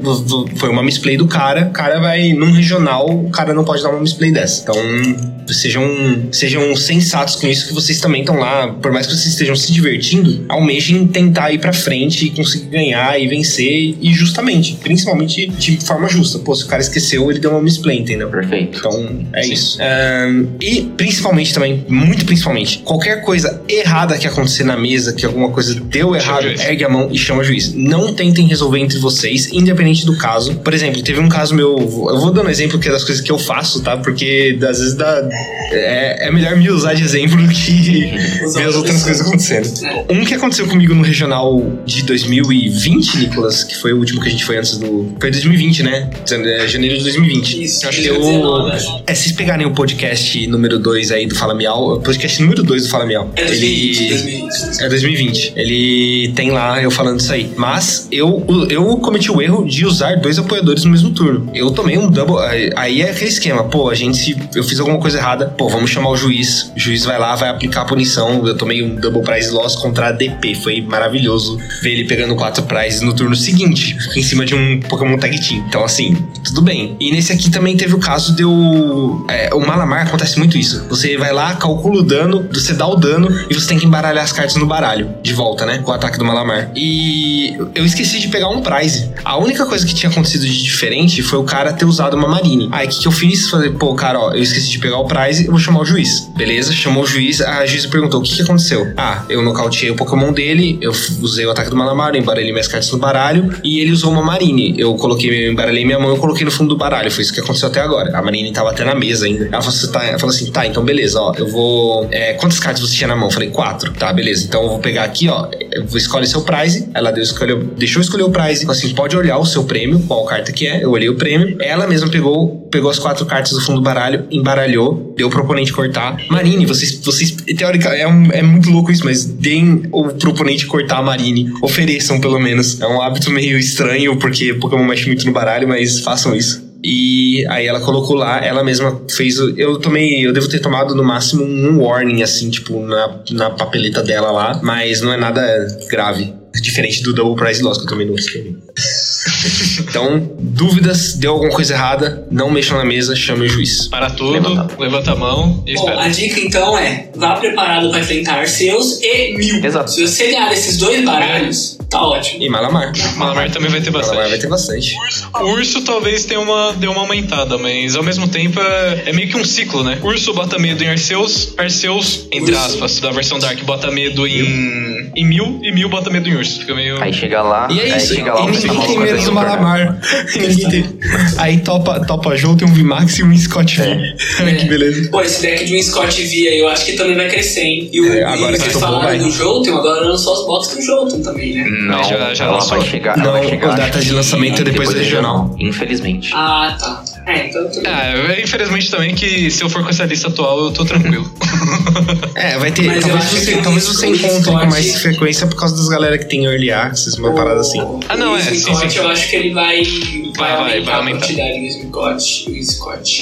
foi uma misplay do cara, o cara vai num regional, o cara não pode dar uma misplay dessa. Então, sejam, sejam sensatos com isso, que vocês também estão lá, por mais que vocês estejam se divertindo, almejem tentar ir pra frente e conseguir ganhar e vencer, e justamente, principalmente de forma justa. Pô, se o cara esqueceu, ele deu uma misplay, entendeu? Perfeito. Então, é isso. Ahn, e principalmente também, muito principalmente, qualquer coisa errada que acontecer na mesa, que alguma coisa deu errado, ergue a mão e chama o juiz. Não tentem resolver entre vocês, independente do caso. Por exemplo, teve um caso meu, eu vou dando exemplo que é das coisas que eu faço, tá? Porque às vezes dá, é, é melhor me usar de exemplo do que ver as outra outras coisas acontecendo. É. Um que aconteceu comigo no regional de 2020, Nicolas, que foi o último que a gente foi antes do. Foi 2020, né? É, Janeiro de 2020. Isso, acho que 2019, eu. acho. É, se vocês pegarem o podcast número 2 aí do Fala Miau, o podcast número 2 do Fala Miau. É 2020, ele. 2020. É 2020. Ele tem lá eu falando isso aí. Mas eu, eu cometi o erro de usar dois apoiadores no mesmo turno. Eu tomei um double. aí- Aí é aquele esquema. Pô, a gente. se Eu fiz alguma coisa errada. Pô, vamos chamar o juiz. O juiz vai lá, vai aplicar a punição. Eu tomei um double prize loss contra a DP. Foi maravilhoso ver ele pegando quatro prizes no turno seguinte. Em cima de um Pokémon Tag Team. Então, assim, tudo bem. E nesse aqui também teve o caso de eu. É, o Malamar acontece muito isso. Você vai lá, calcula o dano, você dá o dano e você tem que embaralhar as cartas no baralho. De volta, né? Com o ataque do Malamar. E eu esqueci de pegar um prize. A única coisa que tinha acontecido de diferente foi o cara ter usado uma Marine. Aí o que, que eu fiz? Falei, pô, cara, ó, eu esqueci de pegar o prize, eu vou chamar o juiz. Beleza? Chamou o juiz, a juiz perguntou: o que, que aconteceu? Ah, eu nocauteei o Pokémon dele, eu usei o ataque do Malamar, eu embaralhei minhas cartas no baralho e ele usou uma Marine. Eu coloquei, eu embaralhei minha mão e coloquei no fundo do baralho. Foi isso que aconteceu até agora. A Marine tava até na mesa ainda. Ela falou assim: tá, ela falou assim, tá então beleza, ó, eu vou. é, quantas cartas você tinha na mão? Eu falei, quatro. Tá, beleza. Então eu vou pegar aqui, ó, vou escolher seu prize. Ela deu, escolheu, deixou eu escolher o prize. Falou assim: pode olhar o seu prêmio, qual carta que é. Eu olhei o prêmio. Ela mesma pegou, pegou as quatro cartas do fundo do baralho, embaralhou, deu pro oponente cortar. Marine, vocês, vocês teoricamente, é, um- é muito louco isso, mas deem o pro oponente cortar a Marine. Ofereçam, pelo menos. É um hábito meio estranho, porque Pokémon mexe muito no baralho, mas façam isso. E aí ela colocou lá, ela mesma fez. o- Eu tomei. Eu devo ter tomado no máximo um warning, assim, tipo, na, na papeleta dela lá. Mas não é nada grave. Diferente do Double Prize Loss que eu tomei no outro. Então, dúvidas, deu alguma coisa errada, não mexam na mesa, chame o juiz. Para tudo, Levanta. levanta, a mão e Bom, espera. a dica então é: vá preparado para enfrentar seus e mil. Exato. Se você ganhar esses dois baralhos, tá ótimo. E Malamar. Malamar também vai ter Malamar vai bastante. ter bastante. O urso talvez tenha uma, deu uma aumentada, mas ao mesmo tempo é, é meio que um ciclo, né? Urso bota medo em Arceus, Arceus, entre Urso. aspas, da versão Dark, bota medo em, em Mil, e Mil bota medo em Urso. Fica meio. Aí chega lá, E é aí isso, chega lá, e ninguém Samuel tem medo do Malamar. Ninguém tem. Aí topa, topa tem um VMAX e um Scott V. Ai, que beleza. Pô, esse deck de um Scott V aí, eu acho que também vai crescer, hein? E, o, É, agora e que vocês falaram vai. do Jolteon, agora lançou as boxes do Jolteon também, né? Não, Já- já ela lançou? vai chegar. Não, ela vai chegar a data de lançamento é depois do regional. Infelizmente. Ah, tá. É, então tudo. Ah, infelizmente também que se eu for com essa lista atual, eu tô tranquilo. É, vai ter. Mas Talvez você, talvez o você encontre com mais frequência por causa das galera que tem early access, uma parada assim. Ah, não, o é, sim, Scott, sim. eu acho que ele vai, vai, Vai, vai, aumentar.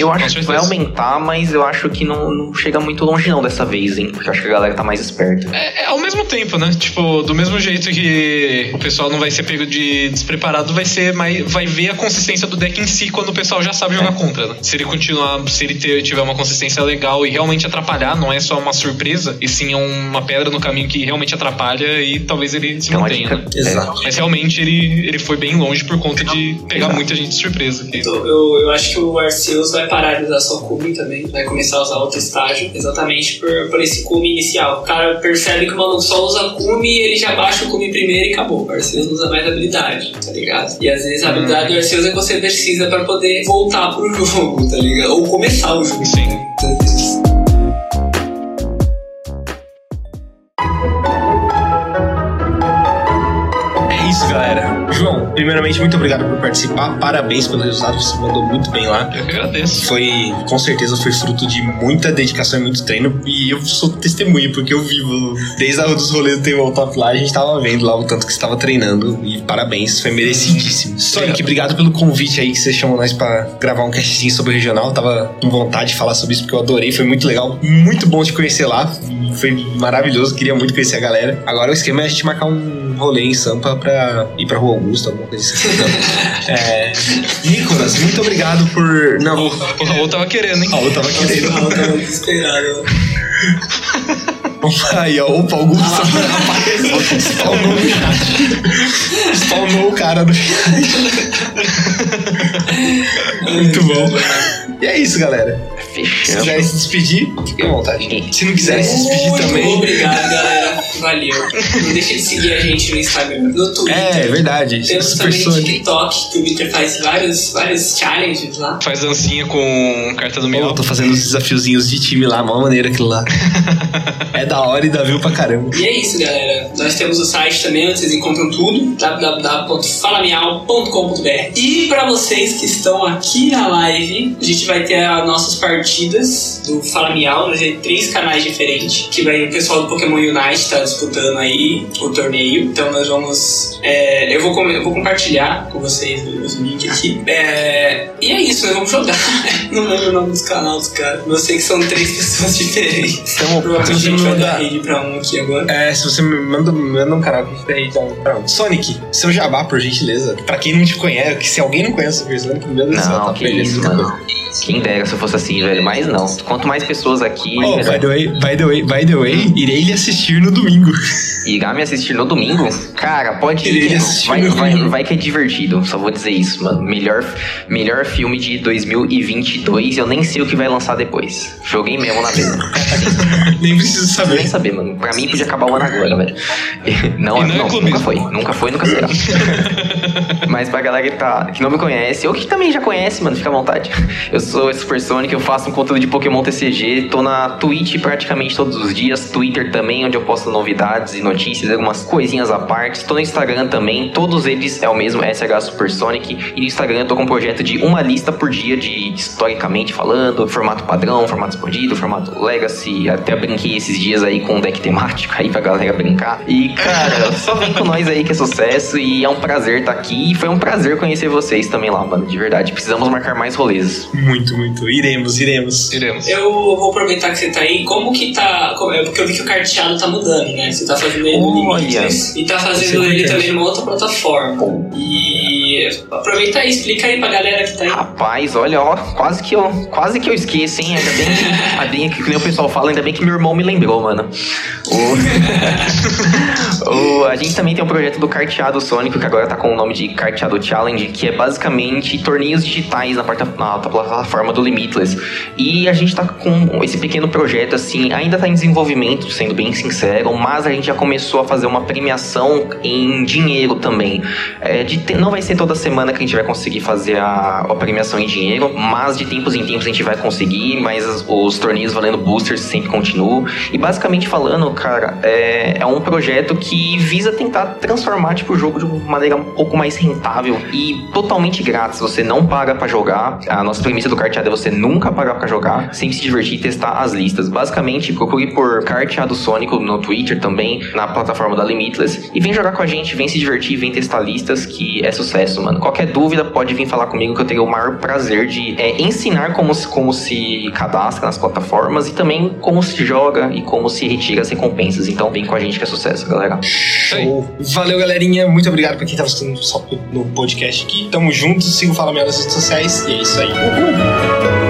Eu acho que vai aumentar, mas eu acho que não, não chega muito longe não dessa vez, hein? Porque eu acho que a galera tá mais esperta. É, é ao mesmo tempo, né? Tipo, do mesmo jeito que o pessoal não vai ser pego de despreparado, vai ser mais. Vai ver a consistência do deck em si quando o pessoal já sabe jogar contra, né? Se ele continuar, se ele ter- tiver uma consistência legal e realmente atrapalhar, não é só uma surpresa, e sim é uma pedra no caminho que realmente atrapalha e talvez ele se Então, mantenha, né? Exato. Mas realmente ele, ele foi bem longe por conta de pegar Exato. Muita gente surpresa. que- Eu, eu, eu acho que o Arceus vai parar de usar só Kumi também, vai começar a usar outro estágio, exatamente por, por esse Kumi inicial. O cara percebe que o maluco só usa Kumi e ele já baixa o Kumi primeiro e acabou. O Arceus não usa mais habilidade, tá ligado? E às vezes a habilidade do Arceus é que você precisa pra poder voltar pro jogo, tá ligado? Ou começar o jogo. Sim. né? Primeiramente, muito obrigado por participar. Parabéns pelo resultado, você mandou muito bem lá. Eu que agradeço. Foi, com certeza, foi fruto de muita dedicação e muito treino. E eu sou testemunha, porque eu vivo desde a dos rolês do Table Top lá, a gente tava vendo lá o tanto que você estava treinando. E parabéns, foi merecidíssimo. Sonic, obrigado pelo convite aí que você chamou nós pra gravar um castzinho sobre o regional. Tava com vontade de falar sobre isso porque eu adorei, foi muito legal. Muito bom te conhecer lá. Foi maravilhoso, queria muito conhecer a galera. Agora o esquema é a gente marcar um rolê em Sampa pra ir pra Rua Augusta, alguma coisa. Não. É, Nicolas, muito obrigado por. Não, O Raul tava querendo, hein? Ó, eu tava querendo. Eu tava desesperado. Aí, ó, opa, Augusto apareceu. Spawnou no chat. Spawnou o cara no chat. Muito bom. E é isso, galera. Se Fechamos. quiserem se despedir, fiquem à vontade. Se não quiserem se despedir Muito também. obrigado, galera. Valeu. Não deixa de seguir a gente no Instagram, no Twitter. É, é verdade. Temos também Sonic. TikTok, que o Victor faz vários, vários challenges lá. Faz dancinha com carta do Pô, Miau. tô fazendo os desafiozinhos de time lá, mó maneira aquilo lá. É da hora e dá view pra caramba. E é isso, galera. Nós temos o site também, onde vocês encontram tudo, www.falamial.com.br. E pra vocês que estão aqui na live, a gente vai ter as nossas partidas do Fala Miau, nós temos três canais diferentes, que vai o pessoal do Pokémon Unite tá disputando aí o torneio. Então nós vamos... é, eu, vou, eu vou compartilhar com vocês os links aqui. É, e é isso, nós vamos jogar. Não lembro o nome dos canais, cara. Eu sei que são três pessoas diferentes. Então, Provavelmente a gente vai dar rede pra um aqui agora. É, se você me manda, manda um canal que a gente então, pra um. Sonic, seu jabá, por gentileza. Pra quem não te conhece, que se alguém não conhece o Sonic, meu Deus do céu, Não, tá que isso, mano. Quem dera se eu fosse assim, velho. Mas não. Quanto mais pessoas aqui, Oh, melhor. by the way, by the way, by the way, irei lhe assistir no domingo. irá me assistir no domingo, cara, pode Queria ir. assistir Vai, no vai, domingo. vai que é divertido. Só vou dizer isso, mano. Melhor, melhor filme de 2022. Eu nem sei o que vai lançar depois. Joguei mesmo na mesa. Nem preciso Nem saber. saber, mano. Pra mim podia acabar o ano agora, velho. Não, não é não, clubismo. nunca foi. Nunca foi, nunca será. Mas pra galera que, tá, que não me conhece, ou que também já conhece, mano, fica à vontade. Eu sou Super Sonic, eu faço um conteúdo de Pokémon TCG, tô na Twitch praticamente todos os dias, Twitter também, onde eu posto novidades e notícias, algumas coisinhas à parte. Tô no Instagram também, todos eles é o mesmo, SH Super Sonic. E no Instagram eu tô com um projeto de uma lista por dia de historicamente falando, formato padrão, formato expandido, formato Legacy. Até brinquei esses dias aí com um deck temático aí pra galera brincar. E, cara, só vem com nós aí que é sucesso e é um prazer estar aqui. E foi um prazer conhecer vocês também lá, mano, de verdade. Precisamos marcar mais rolês. Muito, muito. Iremos, iremos. Iremos. Eu vou aproveitar que você tá aí. Como que tá. como- é Porque eu vi que o carteado tá mudando, né? Você tá fazendo ele no. Limitless e tá Você fazendo ele também numa outra plataforma. E aproveita aí, explica aí pra galera que tá aí. Rapaz, olha, ó, quase que eu, quase que eu esqueço, hein? Ainda bem que, ainda bem que, que nem o pessoal fala, ainda bem que meu irmão me lembrou, mano. O, o- a gente também tem um projeto do Carteado Sônico, que agora tá com o nome de Carteado Challenge, que é basicamente torneios digitais na, porta, na plataforma do Limitless. E a gente tá com esse pequeno projeto, assim, ainda tá em desenvolvimento, sendo bem sincero, mas a gente já começou a fazer uma premiação em dinheiro também. É, de, não vai ser toda semana que a gente vai conseguir fazer a, a premiação em dinheiro, mas de tempos em tempos a gente vai conseguir, mas os, os torneios valendo boosters sempre continuam. E basicamente falando, cara, é, é um projeto que visa tentar transformar tipo, o jogo de uma maneira um pouco mais rentável e totalmente grátis. Você não paga para jogar. A nossa premissa do carteado é você nunca pagar para jogar, sempre se divertir e testar as listas. Basicamente, procure por Carteado Sônico no Twitter também, na plataforma da Limitless. E vem jogar com a gente, vem se divertir, vem testar listas, que é sucesso, mano. Qualquer dúvida, pode vir falar comigo que eu tenho o maior prazer de é, ensinar como, como se cadastra nas plataformas e também como se joga e como se retira as recompensas. Então vem com a gente que é sucesso, galera. Show. Valeu, galerinha. Muito obrigado pra quem tá assistindo só no podcast aqui. Tamo juntos. Siga o Fala Minha nas redes sociais. E é isso aí.